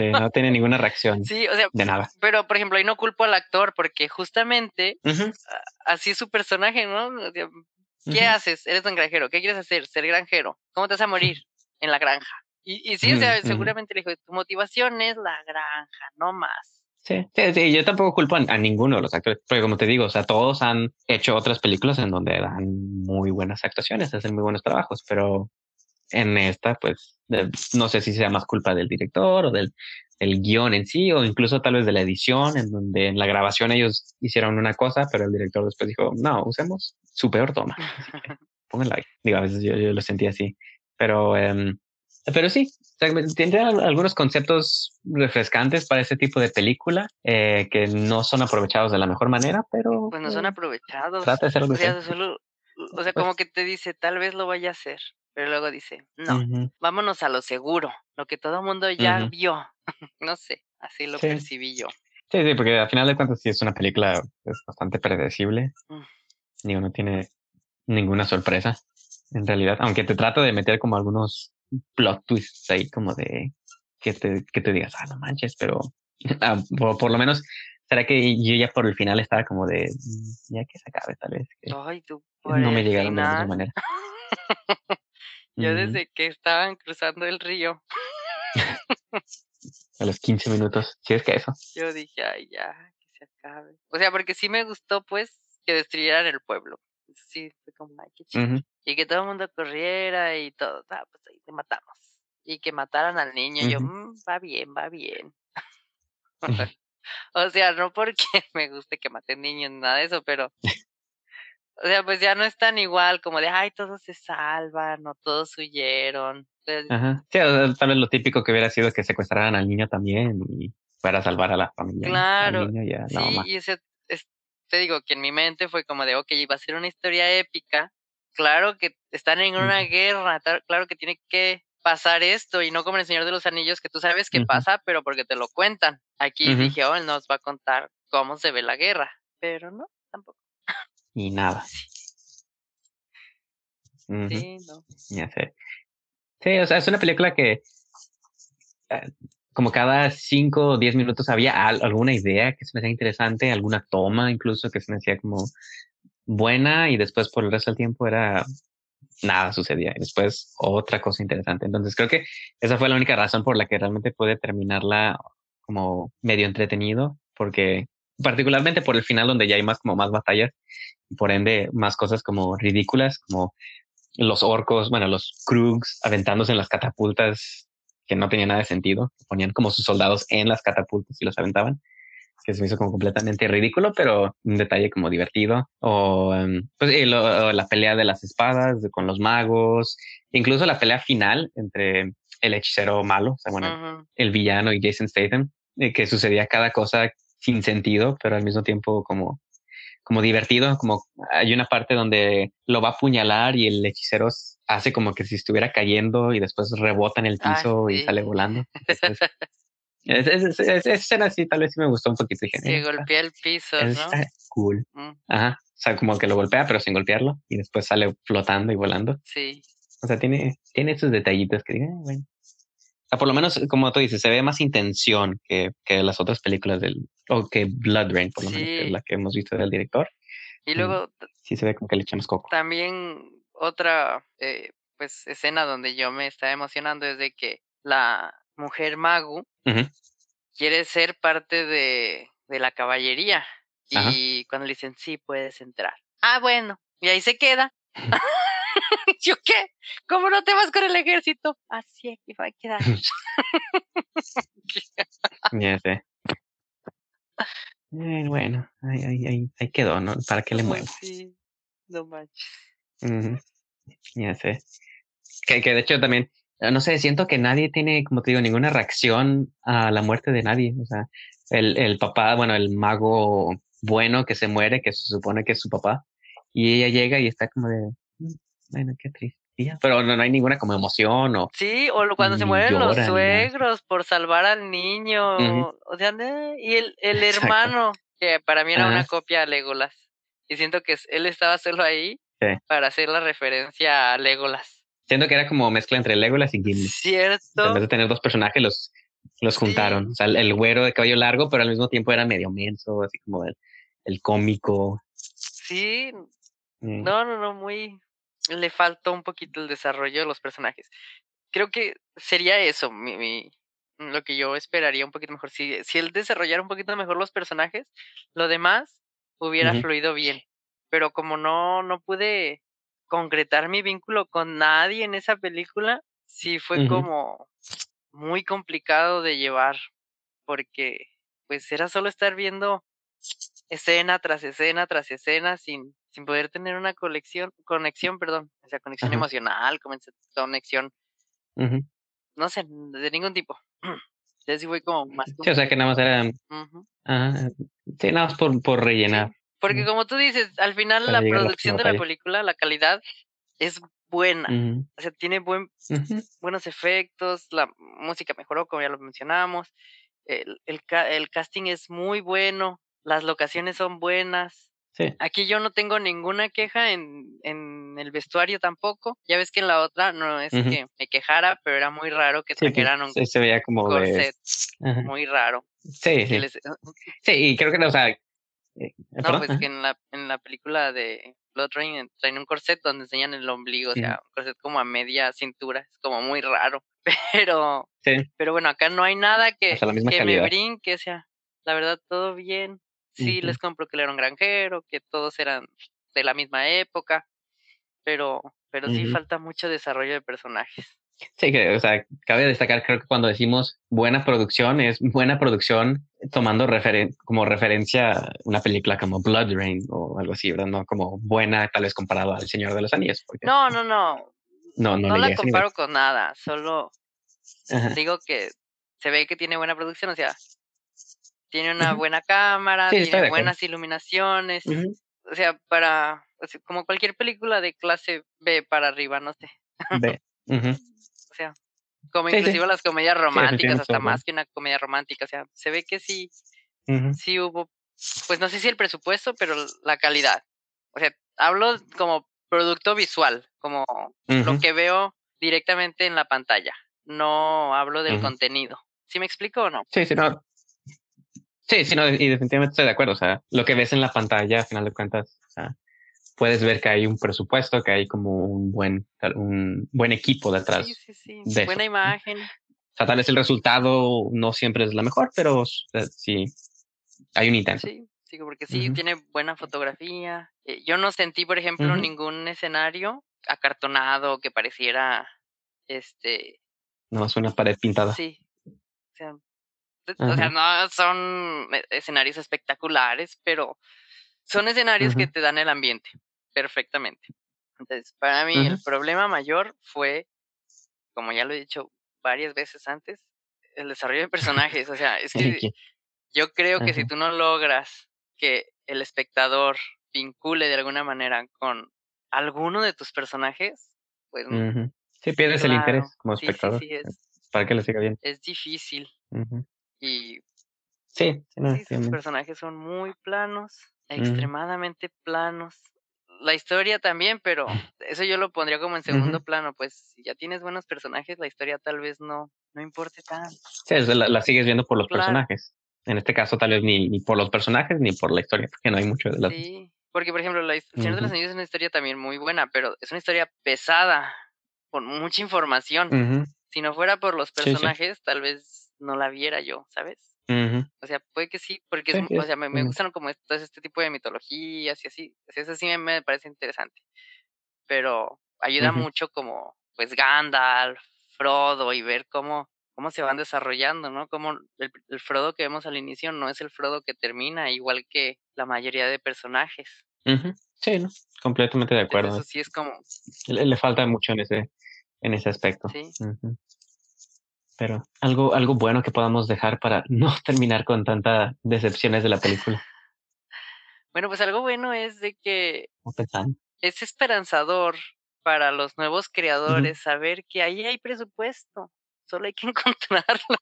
no tiene ninguna reacción. Sí, o sea, de nada. Pero, por ejemplo, ahí no culpo al actor porque justamente así es su personaje, ¿no? ¿Qué haces? Eres un granjero. ¿Qué quieres hacer? Ser granjero. ¿Cómo te vas a morir? En la granja. Y, y sí, o sea, seguramente le dijo, tu motivación es la granja, no más. Sí, sí, yo tampoco culpo a, ninguno de los actores, porque como te digo, o sea, todos han hecho otras películas en donde dan muy buenas actuaciones, hacen muy buenos trabajos, pero en esta, pues, no sé si sea más culpa del director o del, del guion en sí, o incluso tal vez de la edición, en donde en la grabación ellos hicieron una cosa, pero el director después dijo, no, usemos su peor toma. Pónganla ahí. Digo, a veces yo, yo lo sentí así, pero... Eh, Pero sí, tiene algunos conceptos refrescantes para ese tipo de película eh, que no son aprovechados de la mejor manera, pero... Pues no son aprovechados. Trata de ser o sea, o sea, como que te dice, tal vez lo vaya a hacer, pero luego dice, no, vámonos a lo seguro, lo que todo el mundo ya vio. no sé, así lo percibí yo. Sí, sí, porque al final de cuentas sí es una película es bastante predecible. Mm. Digo, no tiene ninguna sorpresa, en realidad. Aunque te trato de meter como algunos plot twists ahí, como de que te, que te digas, ah, no manches, pero ah, por, lo menos, será que yo ya por el final estaba como de, mm, ya que se acabe, tal vez. Ay, tú, no me llegaron de la manera. yo desde que estaban cruzando el río. a los 15 minutos, si es que eso. Yo dije, ay, ya, que se acabe. O sea, porque sí me gustó, pues, que destruyeran el pueblo. Sí, fue como, ay, qué chido. Y que todo el mundo corriera y todo, ah, pues ahí te matamos. Y que mataran al niño. Yo, mm, va bien, va bien. o sea, no porque me guste que maten niños, nada de eso, pero o sea, pues ya no es tan igual como de, ay, todos se salvan o todos huyeron. Ajá. Sí, tal vez lo típico que hubiera sido que secuestraran al niño también y fuera a salvar a la familia. Claro. sí, y ese, te digo que en mi mente fue como de, ok, iba a ser una historia épica. Claro que están en una guerra, claro que tiene que pasar esto y no como el Señor de los Anillos que tú sabes que pasa, pero porque te lo cuentan. Aquí dije, oh, él nos va a contar cómo se ve la guerra, pero no, tampoco. Y nada. Sí, no. Ya sé. Sí, o sea, es una película que eh, como cada cinco o diez minutos había alguna idea que se me hacía interesante, alguna toma incluso que se me hacía como buena y después por el resto del tiempo era nada sucedía y después otra cosa interesante. Entonces creo que esa fue la única razón por la que realmente pude terminarla como medio entretenido, porque particularmente por el final donde ya hay más como más batallas por ende más cosas como ridículas, como los orcos, bueno, los Krugs aventándose en las catapultas que no tenía nada de sentido, ponían como sus soldados en las catapultas y los aventaban, que se me hizo como completamente ridículo, pero un detalle como divertido. O em, pues la pelea de las espadas con los magos, incluso la pelea final entre el hechicero malo, o sea, bueno, el villano y Jason Statham, eh, que sucedía cada cosa sin sentido, pero al mismo tiempo como como divertido, como hay una parte donde lo va a apuñalar y el hechicero hace como que si estuviera cayendo y después rebota en el ah, piso y sale volando. Esa escena sí, tal vez sí me gustó un poquito. Dije, sí, golpea el piso, ¿no? Está cool. Mm. Ajá. O sea, como que lo golpea, pero sin golpearlo. Y después sale flotando y volando. Sí. O sea, tiene, tiene esos detallitos que digan, bueno. O sea, por lo menos, como tú dices, se ve más intención que, que las otras películas del, o que Blood Rain, por lo menos, que es la que hemos visto del director. Y luego. Sí, se ve como que le echamos coco. También otra eh, pues escena donde yo me estaba emocionando es de que la mujer Magu quiere ser parte de, de la caballería. Y cuando le dicen, sí, puedes entrar. Ah, bueno, y ahí se queda. ¿Yo qué? ¿Cómo no te vas con el ejército? Así es que va a quedar. ya sé. Eh, bueno, ahí, ahí, ahí, quedó, ¿no? ¿Para qué le muevo? Sí, no manches. Ya sé. Que, que de hecho también, eh, no sé, siento que nadie tiene, como te digo, ninguna reacción a la muerte de nadie. O sea, el, el papá, bueno, el mago bueno que se muere, que se supone que es su papá, y ella llega y está como de, mm, bueno, qué triste. Pero no, no, hay ninguna como emoción o... Sí, o cuando se mueren los suegros por salvar al niño. O sea, y el, el hermano, que para mí era una copia de Legolas. Y siento que él estaba solo ahí para hacer la referencia a Legolas. Siento que era como mezcla entre Legolas y Gimli. Cierto. En vez de tener dos personajes, los, los juntaron. O sea, el, güero de cabello largo, pero al mismo tiempo era medio menso, así como el, el cómico. Sí. No, no, no, muy, le faltó un poquito el desarrollo de los personajes. Creo que sería eso, mi, lo que yo esperaría un poquito mejor. Si, si él desarrollara un poquito mejor los personajes, lo demás hubiera fluido bien. Pero como no, no pude concretar mi vínculo con nadie en esa película, sí fue como muy complicado de llevar, porque pues era solo estar viendo escena tras escena tras escena sin, sin poder tener una colección, conexión, perdón, o sea, conexión emocional, conexión no sé, de ningún tipo. Ya sí fue como más. Sí, o sea que nada más era. sí, nada más por, por rellenar. Porque como tú dices, al final la producción de la película, la calidad es buena. O sea, tiene buen, buenos efectos, la música mejoró, como ya lo mencionamos. El, el, el casting es muy bueno, las locaciones son buenas. Aquí yo no tengo ninguna queja en, en, el vestuario tampoco. Ya ves que en la otra no es que me quejara, pero era muy raro que trajeran un se veía como corset muy raro. Sí, sí. sí, y creo que no, o sea... Eh, no, pues que en la, en la película de Blood Rain traen un corset donde enseñan el ombligo, o sea, un corset como a media cintura, es como muy raro. Pero, pero bueno, acá no hay nada que, que me brinque, o sea, la verdad, todo bien. Sí, les compro que él era un granjero, que todos eran de la misma época, pero, pero sí falta mucho desarrollo de personajes. Sí, que, o sea, cabe destacar, creo que cuando decimos buena producción, es buena producción tomando referen como referencia una película como Blood Rain o algo así, ¿verdad? No como buena, tal vez comparado al Señor de los Anillos. No, no, no. No, no, no la comparo con nada, solo digo que se ve que tiene buena producción, o sea, tiene una buena cámara, tiene buenas iluminaciones. O sea, para, como cualquier película de clase B para arriba, no sé. B. o sea, como inclusive las comedias románticas, hasta más que una comedia romántica. O sea, se ve que sí, sí hubo, pues no sé si el presupuesto, pero la calidad. O sea, hablo como producto visual, como lo que veo directamente en la pantalla. No hablo del contenido. ¿Sí me explico o no? Sí, sí, no. Sí, sí, no, y definitivamente estoy de acuerdo. O sea, lo que ves en la pantalla, a final de cuentas, o sea, puedes ver que hay un presupuesto, que hay como un buen, un buen equipo detrás. Sí, sí, sí. Buena imagen. O sea, tal vez el resultado no siempre es la mejor, pero sí, hay un intento. Sí, sí, porque sí, tiene buena fotografía. Eh, yo no sentí, por ejemplo, ningún escenario acartonado que pareciera, este... No, es una pared pintada. Sí. O sea, o sea, no son e, escenarios espectaculares, pero son escenarios que te dan el ambiente perfectamente. Entonces, para mí el problema mayor fue, como ya lo he dicho varias veces antes, el desarrollo de personajes. O sea, es que yo creo que si tú no logras que el espectador vincule de alguna manera con alguno de tus personajes, pues... Sí, pierdes el interés como espectador. Sí, sí, es, para que le siga bien. Es difícil. Y sí, sus personajes son muy planos, extremadamente planos. La historia también, pero eso yo lo pondría como en segundo plano, pues si ya tienes buenos personajes, la historia tal vez no, no importe tanto. Sí, la, sigues viendo por los personajes. En este caso tal vez ni, ni por los personajes ni por la historia, porque no hay mucho de la... Sí, porque por ejemplo, la Señor de los Anillos es una historia también muy buena, pero es una historia pesada, con mucha información. Si no fuera por los personajes, tal vez no la viera yo, ¿sabes? O sea, puede que sí, porque o sea, me, me, gustan como todo este tipo de mitologías y así, eso sí me, parece interesante. Pero ayuda mucho como, pues, Gandalf, Frodo y ver cómo, cómo se van desarrollando, ¿no? Como el, Frodo que vemos al inicio no es el Frodo que termina, igual que la mayoría de personajes. Sí, ¿no? completamente de acuerdo. eso sí es como... Le, falta mucho en ese, en ese aspecto. Sí pero algo, algo bueno que podamos dejar para no terminar con tantas decepciones de la película. Bueno, pues algo bueno es de que es esperanzador para los nuevos creadores saber que ahí hay presupuesto, solo hay que encontrarlo.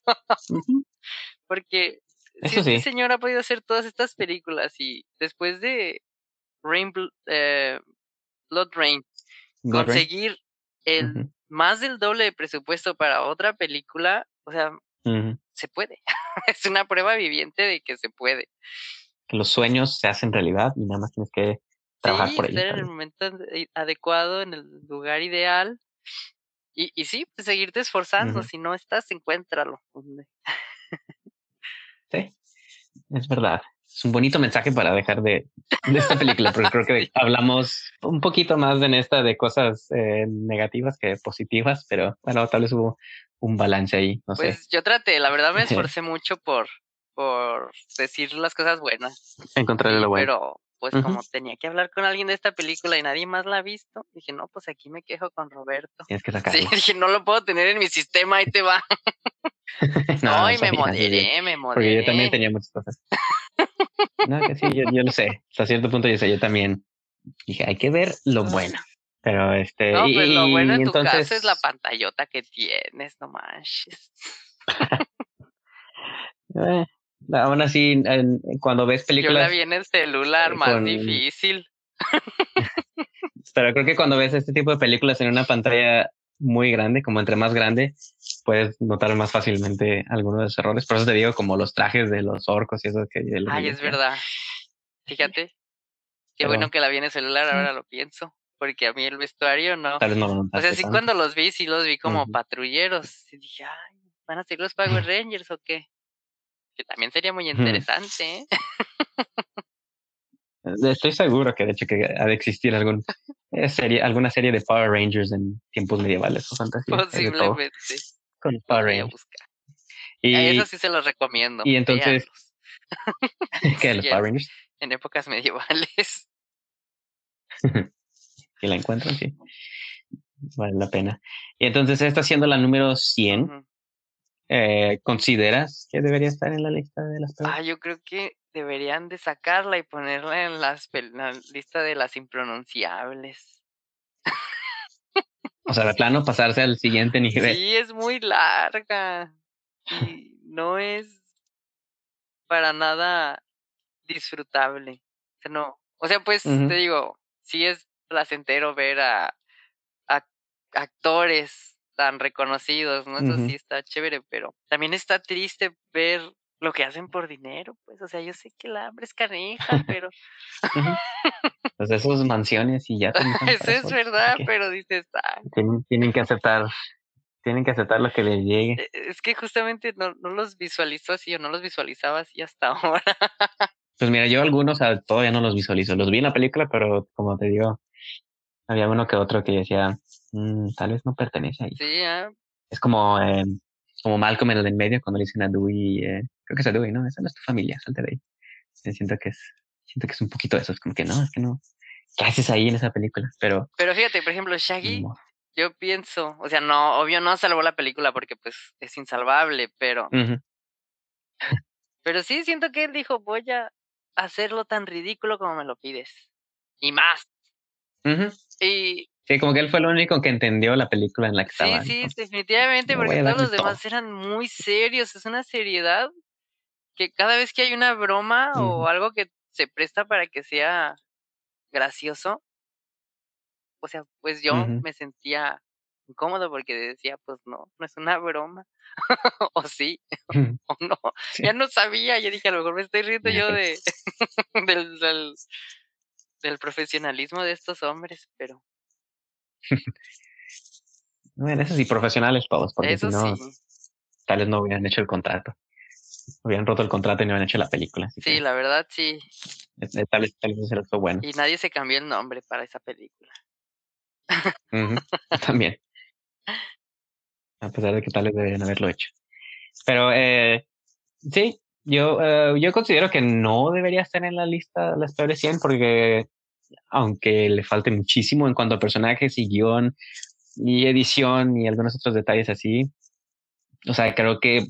Porque si este señor ha podido hacer todas estas películas y después de Rain, eh, Blood Rain, conseguir el más del doble de presupuesto para otra película, o sea, se puede. es una prueba viviente de que se puede. Que los sueños se hacen realidad y nada más tienes que trabajar por ello. Estar en el momento adecuado, en el lugar ideal. Y, y sí, pues seguirte esforzando. Si no estás, encuéntralo. sí, es verdad es un bonito mensaje para dejar de, de esta película, porque creo que hablamos un poquito más en esta de cosas eh, negativas que positivas, pero bueno, tal vez hubo un balance ahí, no pues yo traté, la verdad me esforcé mucho por, por decir las cosas buenas. Encontrar lo bueno. Pero pues como tenía que hablar con alguien de esta película y nadie más la ha visto, dije, no, pues aquí me quejo con Roberto. Tienes que sacarlo. Sí, dije, no lo puedo tener en mi sistema, ahí te va. no, y me moderé, me moderé. Porque yo también tenía muchas cosas. No, que sí, yo, yo lo sé. Hasta cierto punto yo sé, yo también dije, hay que ver lo bueno. Pero este. No, pues lo bueno en tu caso es la pantallota que tienes, no manches. eh, aún así, cuando ves películas. Yo la vi en el celular, más difícil. Pero creo que cuando ves este tipo de películas en una pantalla muy grande, como entre más grande, puedes notar más fácilmente algunos de los errores. Por eso te digo, como los trajes de los orcos y eso que. Ay, es verdad. Fíjate. Qué bueno que la vi en el celular, ahora lo pienso. Porque a mí el vestuario no. o sea, sí, cuando los vi, sí los vi como patrulleros. Y dije, ay, ¿van a ser los Power Rangers o qué? Que también sería muy interesante, ¿eh? Estoy seguro que de hecho que ha de existir algún eh, serie, alguna serie de Power Rangers en tiempos medievales o fantasía. Posiblemente. Con Power Rangers. Y, eso sí se los recomiendo. Y entonces, ¿qué? ¿Los Power Rangers? En épocas medievales. si la encuentran, sí. Vale la pena. Y entonces, esta siendo la número 100, eh, ¿consideras que debería estar en la lista de las Ah, yo creo que deberían de sacarla y ponerla en, las, la lista de las impronunciables. O sea, de plano pasarse al siguiente nivel. Sí, es muy larga. Y no es para nada disfrutable. No. O sea, pues te digo, sí es placentero ver a, actores tan reconocidos, ¿no? Eso sí está chévere, pero también está triste ver lo que hacen por dinero, pues, o sea, yo sé que la hambre es canija, pero... pues esos mansiones y ya... Eso es verdad, pero dices... Ah". Tienen, que aceptar, tienen que aceptar lo que les llegue. E, es que justamente no, no los visualizo así o no los visualizaba así hasta ahora. pues mira, yo algunos todavía no los visualizo, los vi en la película, pero como te digo, había uno que otro que decía, mm, tal vez no pertenece ahí. Sí, ah. Es como, eh, como Malcolm en el en medio cuando le dicen a Dewey, eh, creo que es a Dewey, ¿no? Esa no es tu familia, salte de ahí. siento que es, siento que es un poquito eso, es como que no, es que no. ¿Qué haces ahí en esa película? Pero. Pero fíjate, por ejemplo, Shaggy, yo pienso, o sea, no, obvio no salvó la película porque pues es insalvable, pero. pero sí siento que él dijo, voy a hacerlo tan ridículo como me lo pides. Y más. Y Sí, como que él fue el único que entendió la película en la que estaba. Sí, sí, definitivamente, porque todos los demás eran muy serios. Es una seriedad que cada vez que hay una broma o algo que se presta para que sea gracioso, o sea, pues yo me sentía incómodo porque decía, pues no, no es una broma. o sí, o no. Ya no sabía, yo dije, a lo mejor me estoy riendo yo de del, del, del profesionalismo de estos hombres, pero bueno, eso sí, profesionales todos, porque si no, tal vez no hubieran hecho el contrato. Hubieran roto el contrato y no hubieran hecho la película. Sí, la verdad, sí. Tal vez, tal vez eso bueno. Y nadie se cambió el nombre para esa película. También. A pesar de que tal vez deberían haberlo hecho. Pero eh, sí, yo, eh, yo considero que no debería estar en la lista de las peores 100 porque aunque le falte muchísimo en cuanto a personajes y guion y edición y algunos otros detalles así. O sea, creo que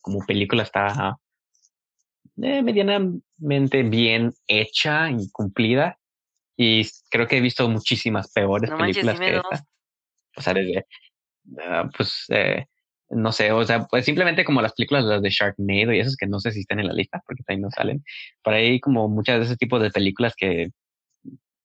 como película está eh, medianamente bien hecha y cumplida. Y creo que he visto muchísimas peores películas que esta. O sea, desde, ah, pues, eh, no sé, o sea, pues simplemente como las películas las de Sharknado y esas que no sé si están en la lista porque ahí no salen. Por ahí como muchas de ese tipo de películas que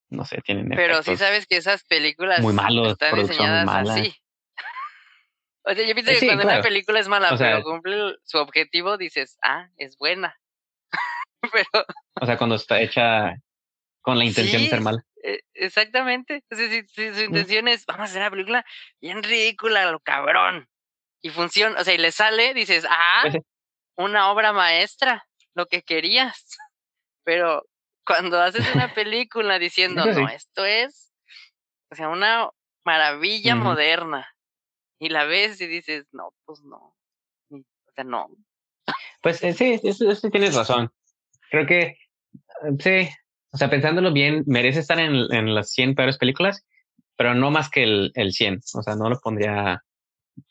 no sé, tienen. Pero sí sabes que esas películas muy malos, están diseñadas así. o sea, yo pienso que cuando una película es mala, pero cumple su objetivo, dices, ah, es buena. pero. O sea, cuando está hecha con la intención de ser mala. E, exactamente. O sea, si, su mm. intención es, vamos a hacer una película bien ridícula, lo cabrón. Y funciona, o sea, y le sale, dices, ah, pues una obra maestra, lo que querías. Pero cuando haces una película diciendo, no, esto es, o sea, una maravilla moderna, y la ves y dices, no, pues no, o sea, no. Pues eh, sí, eso, tienes razón. Creo que, eh, sí, o sea, pensándolo bien, merece estar en, en las 100 peores películas, pero no más que el, el 100. O sea, no lo pondría.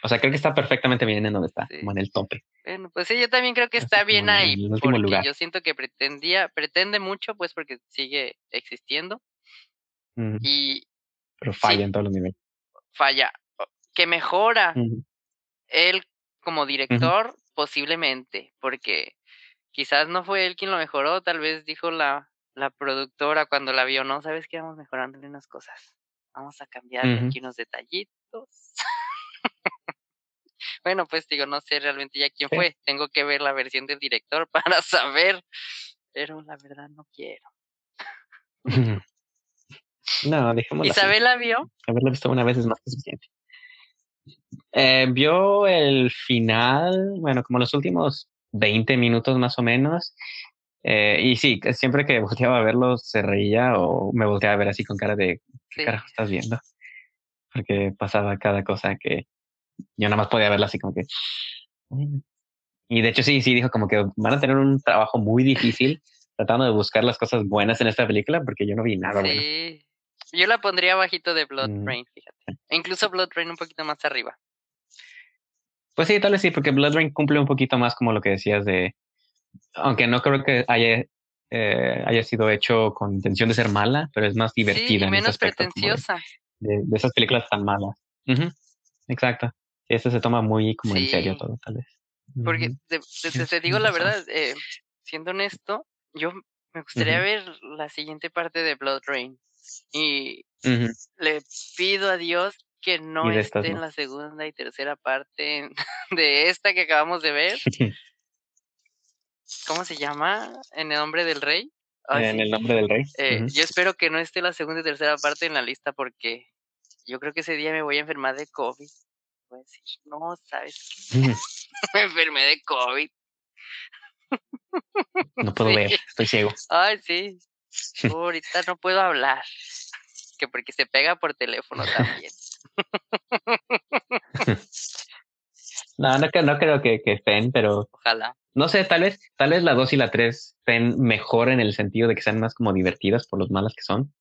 O sea, creo que está perfectamente bien en donde está, como en el tope. Bueno, pues sí, yo también creo que está bien ahí, porque lugar. yo siento que pretendía, pretende mucho, pues porque sigue existiendo. Y. Pero falla en todos los niveles. Falla. Que mejora. Él como director, posiblemente, porque quizás no fue él quien lo mejoró, tal vez dijo la, la productora cuando la vio, no, sabes que vamos mejorándole unas cosas, vamos a cambiarle aquí unos detallitos. Bueno, pues digo, no sé realmente ya quién fue, tengo que ver la versión del director para saber, pero la verdad no quiero. no, dejémoslo. ¿Isabel la vio? Haberla visto una vez es más que suficiente. Eh, vio el final, bueno, como los últimos 20 minutos más o menos. Eh, y sí, siempre que volteaba a verlo se reía o me volteaba a ver así con cara de ¿qué carajo estás viendo? Porque pasaba cada cosa que yo nada más podía verla así como que. Y de hecho sí, sí dijo como que van a tener un trabajo muy difícil tratando de buscar las cosas buenas en esta película porque yo no vi nada sí. Yo la pondría bajito de Blood mm. Rain, fíjate. E incluso Blood Rain un poquito más arriba. Pues sí, tal vez sí, porque Blood Rain cumple un poquito más como lo que decías de, aunque no creo que haya, eh, haya sido hecho con intención de ser mala, pero es más divertida. Sí, menos pretenciosa. De, esas películas tan malas. Exacto. Este se toma muy como en serio todo, tal vez. Porque te, digo la verdad, eh, siendo honesto, yo me gustaría ver la siguiente parte de Blood Rain. Y le pido a Dios que no esté en la segunda y tercera parte de esta que acabamos de ver. ¿Cómo se llama? En el nombre del rey. en el nombre del rey. Eh, yo espero que no esté la segunda y tercera parte en la lista porque yo creo que ese día me voy a enfermar de COVID. A decir, no, ¿sabes me enfermé de COVID. No puedo ver, estoy ciego. Ay, sí. Ahorita no puedo hablar. Que porque se pega por teléfono también. no, no, no creo que, que estén, pero. Ojalá. No sé, tal vez, tal vez la 2 y la 3 estén mejor en el sentido de que sean más como divertidas por los malas que son.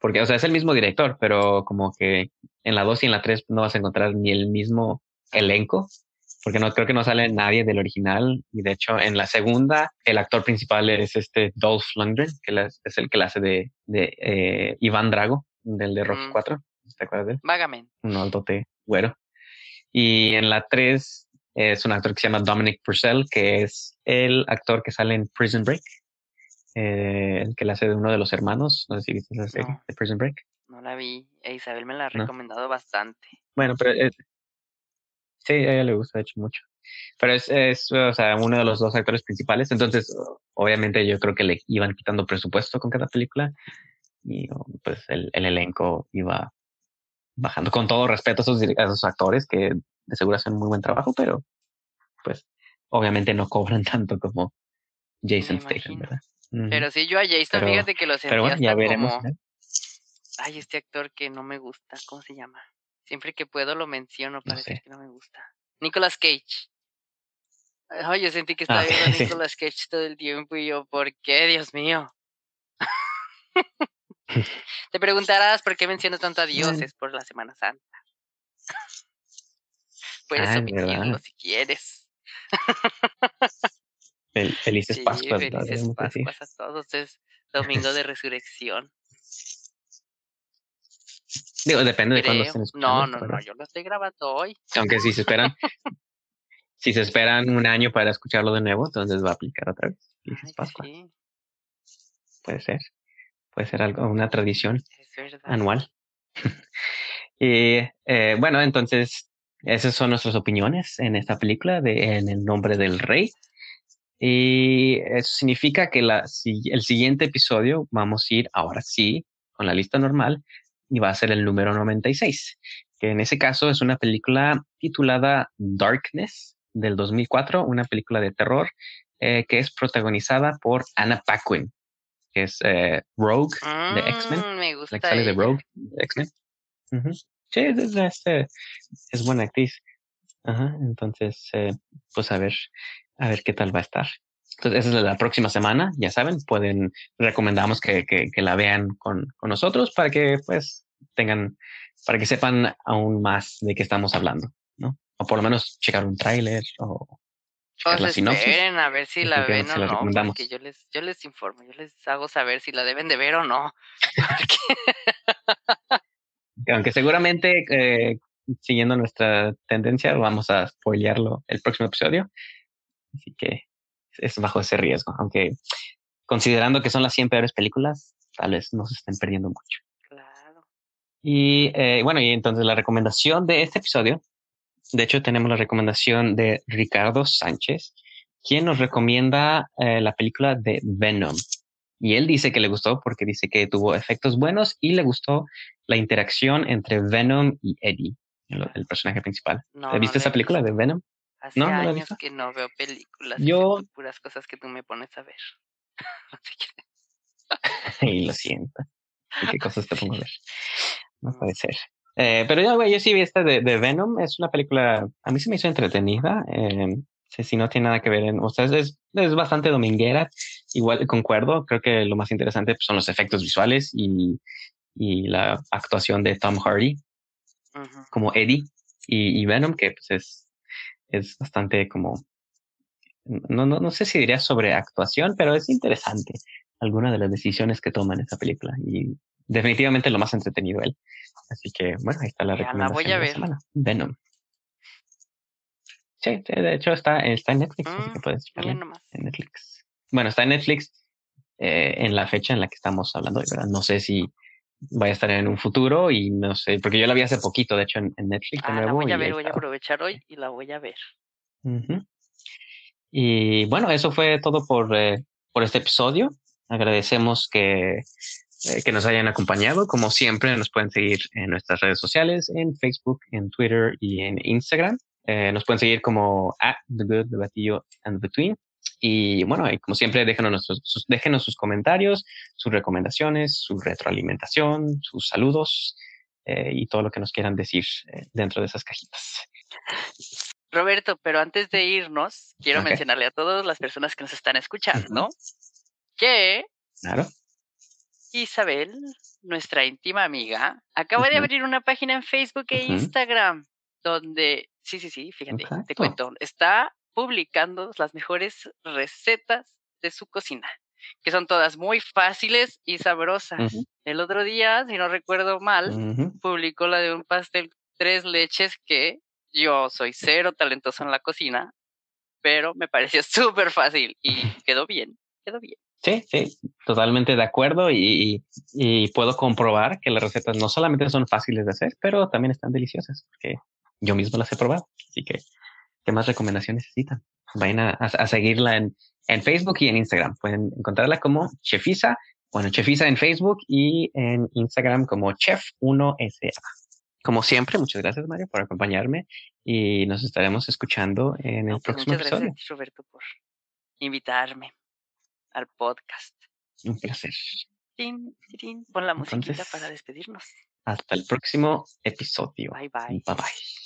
Porque, o sea, es el mismo director, pero como que en la 2 y en la 3 no vas a encontrar ni el mismo elenco, porque no creo que no sale nadie del original. Y de hecho, en la segunda, el actor principal es este Dolph Lundgren, que es el que la hace de, de eh, Iván Drago, del de Rocky 4. ¿Te acuerdas de él? Vagamente. Un altote güero. Y en la 3 es un actor que se llama Dominic Purcell, que es el actor que sale en Prison Break, eh, el que le hace de uno de los hermanos. No sé si viste esa serie de Prison Break. No la vi. E Isabel me la ha recomendado bastante. Bueno, pero sí, a ella le gusta, de hecho, mucho. Pero es, es, o sea, uno de los dos actores principales. Entonces, obviamente, yo creo que le iban quitando presupuesto con cada película. Y pues el, el elenco iba bajando con todo respeto a esos, esos actores que de seguro hacen muy buen trabajo, pero pues obviamente no cobran tanto como Jason Statham, ¿verdad? Pero sí, yo a Jason, fíjate que lo sentía pero bueno, ya veremos, como... Ay, este actor que no me gusta, ¿cómo se llama? Siempre que puedo lo menciono, parece que no me gusta. Nicolas Cage. Ay, yo sentí que estaba ah, viendo a Nicolas Cage todo el tiempo y yo, ¿por qué, Dios mío? Te preguntarás por qué menciono tanto a Dios, es por la Semana Santa. Puedes ah, omitirlo si quieres. Felices Pascuas. Felices Pascuas a todos. Es domingo de resurrección. Digo, depende de cuándo estén No, no, no, yo lo estoy grabando hoy. Aunque si se esperan, si se esperan un año para escucharlo de nuevo, entonces va a aplicar otra vez. Felices Pascuas. Puede ser puede ser algo, una tradición anual. y eh, bueno, entonces esas son nuestras opiniones en esta película de En el nombre del rey. Y eso significa que la, el siguiente episodio vamos a ir ahora sí con la lista normal y va a ser el número 96, que en ese caso es una película titulada Darkness del 2004, una película de terror eh, que es protagonizada por Anna Paquin que es eh, Rogue de X-Men. Mm, me gusta. sale de Rogue de X-Men. Sí, es, este, es, buena actriz. Ajá, entonces, eh, pues a ver, a ver qué tal va a estar. Entonces, esa es la próxima semana, ya saben, pueden, recomendamos que, que, la vean con, con, nosotros para que pues tengan, para que sepan aún más de qué estamos hablando, ¿no? O por lo menos checar un tráiler o o la esperen a ver si la ven o no, porque yo les, yo les informo, yo les hago saber si la deben de ver o no. Aunque seguramente, eh, siguiendo nuestra tendencia, vamos a spoilearlo el próximo episodio. Así que es bajo ese riesgo. Aunque considerando que son las 100 peores películas, tal vez no se estén perdiendo mucho. Claro. Y eh, bueno, y entonces la recomendación de este episodio, de hecho tenemos la recomendación de Ricardo Sánchez, quien nos recomienda eh, la película de Venom. Y él dice que le gustó porque dice que tuvo efectos buenos y le gustó la interacción entre Venom y Eddie, el, personaje principal. ¿Viste esa película de Venom? Hace ¿No? años que no veo películas. Yo... Puras cosas que tú me pones a ver. y lo siento. ¿Qué cosas te pongo a ver? No puede ser. Eh, pero yo, güey, yo sí vi esta de, Venom. Es una película, a mí se me hizo entretenida. Eh, si no tiene nada que ver, en, o sea, es, es, bastante dominguera. Igual concuerdo, creo que lo más interesante pues, son los efectos visuales y, y la actuación de Tom Hardy como Eddie y, y, Venom, que pues es es bastante como, no, no, no sé si diría sobre actuación, pero es interesante alguna de las decisiones que toma en esa película y definitivamente lo más entretenido él. Así que bueno, ahí está la recomendación voy a ver. semana. Venom. Sí, de hecho está, está en Netflix, así que mm, puedes verla en Netflix. Bueno, está en Netflix eh, en la fecha en la que estamos hablando, ¿verdad? No sé si vaya a estar en un futuro y no sé, porque yo la vi hace poquito, de hecho, en, Netflix. Ah, la voy a ver, voy a aprovechar hoy y la voy a ver. Y bueno, eso fue todo por, eh, por este episodio. Agradecemos que, eh, que nos hayan acompañado. Como siempre, nos pueden seguir en nuestras redes sociales, en Facebook, en Twitter y en Instagram. Eh, nos pueden seguir como at the good, the batillo and the between. Y bueno, como siempre, déjenos, sus, déjenos sus comentarios, sus recomendaciones, su retroalimentación, sus saludos eh, y todo lo que nos quieran decir eh, dentro de esas cajitas. Roberto, pero antes de irnos, quiero mencionarle a todas las personas que nos están escuchando que claro. Isabel, nuestra íntima amiga, acaba de abrir una página en Facebook e Instagram donde, sí, sí, sí, fíjate, te cuento, está publicando las mejores recetas de su cocina, que son todas muy fáciles y sabrosas. El otro día, si no recuerdo mal, publicó la de un pastel tres leches que yo soy cero talentoso en la cocina, pero me pareció súper fácil y quedó bien, quedó bien. Sí, sí, totalmente de acuerdo y, y, puedo comprobar que las recetas no solamente son fáciles de hacer, pero también están deliciosas, porque yo mismo las he probado. Así que ¿Qué más recomendación necesitan? Vayan a, seguirla en, en, Facebook y en Instagram. Pueden encontrarla como Chefisa, bueno, Chefisa en Facebook y en Instagram como Chef1SA. Como siempre, muchas gracias Mario por acompañarme y nos estaremos escuchando en el pues próximo muchas episodio. Gracias, Roberto, por invitarme al podcast. Un placer. Pon la musiquita para despedirnos. Hasta el próximo episodio. Bye bye. Bye bye.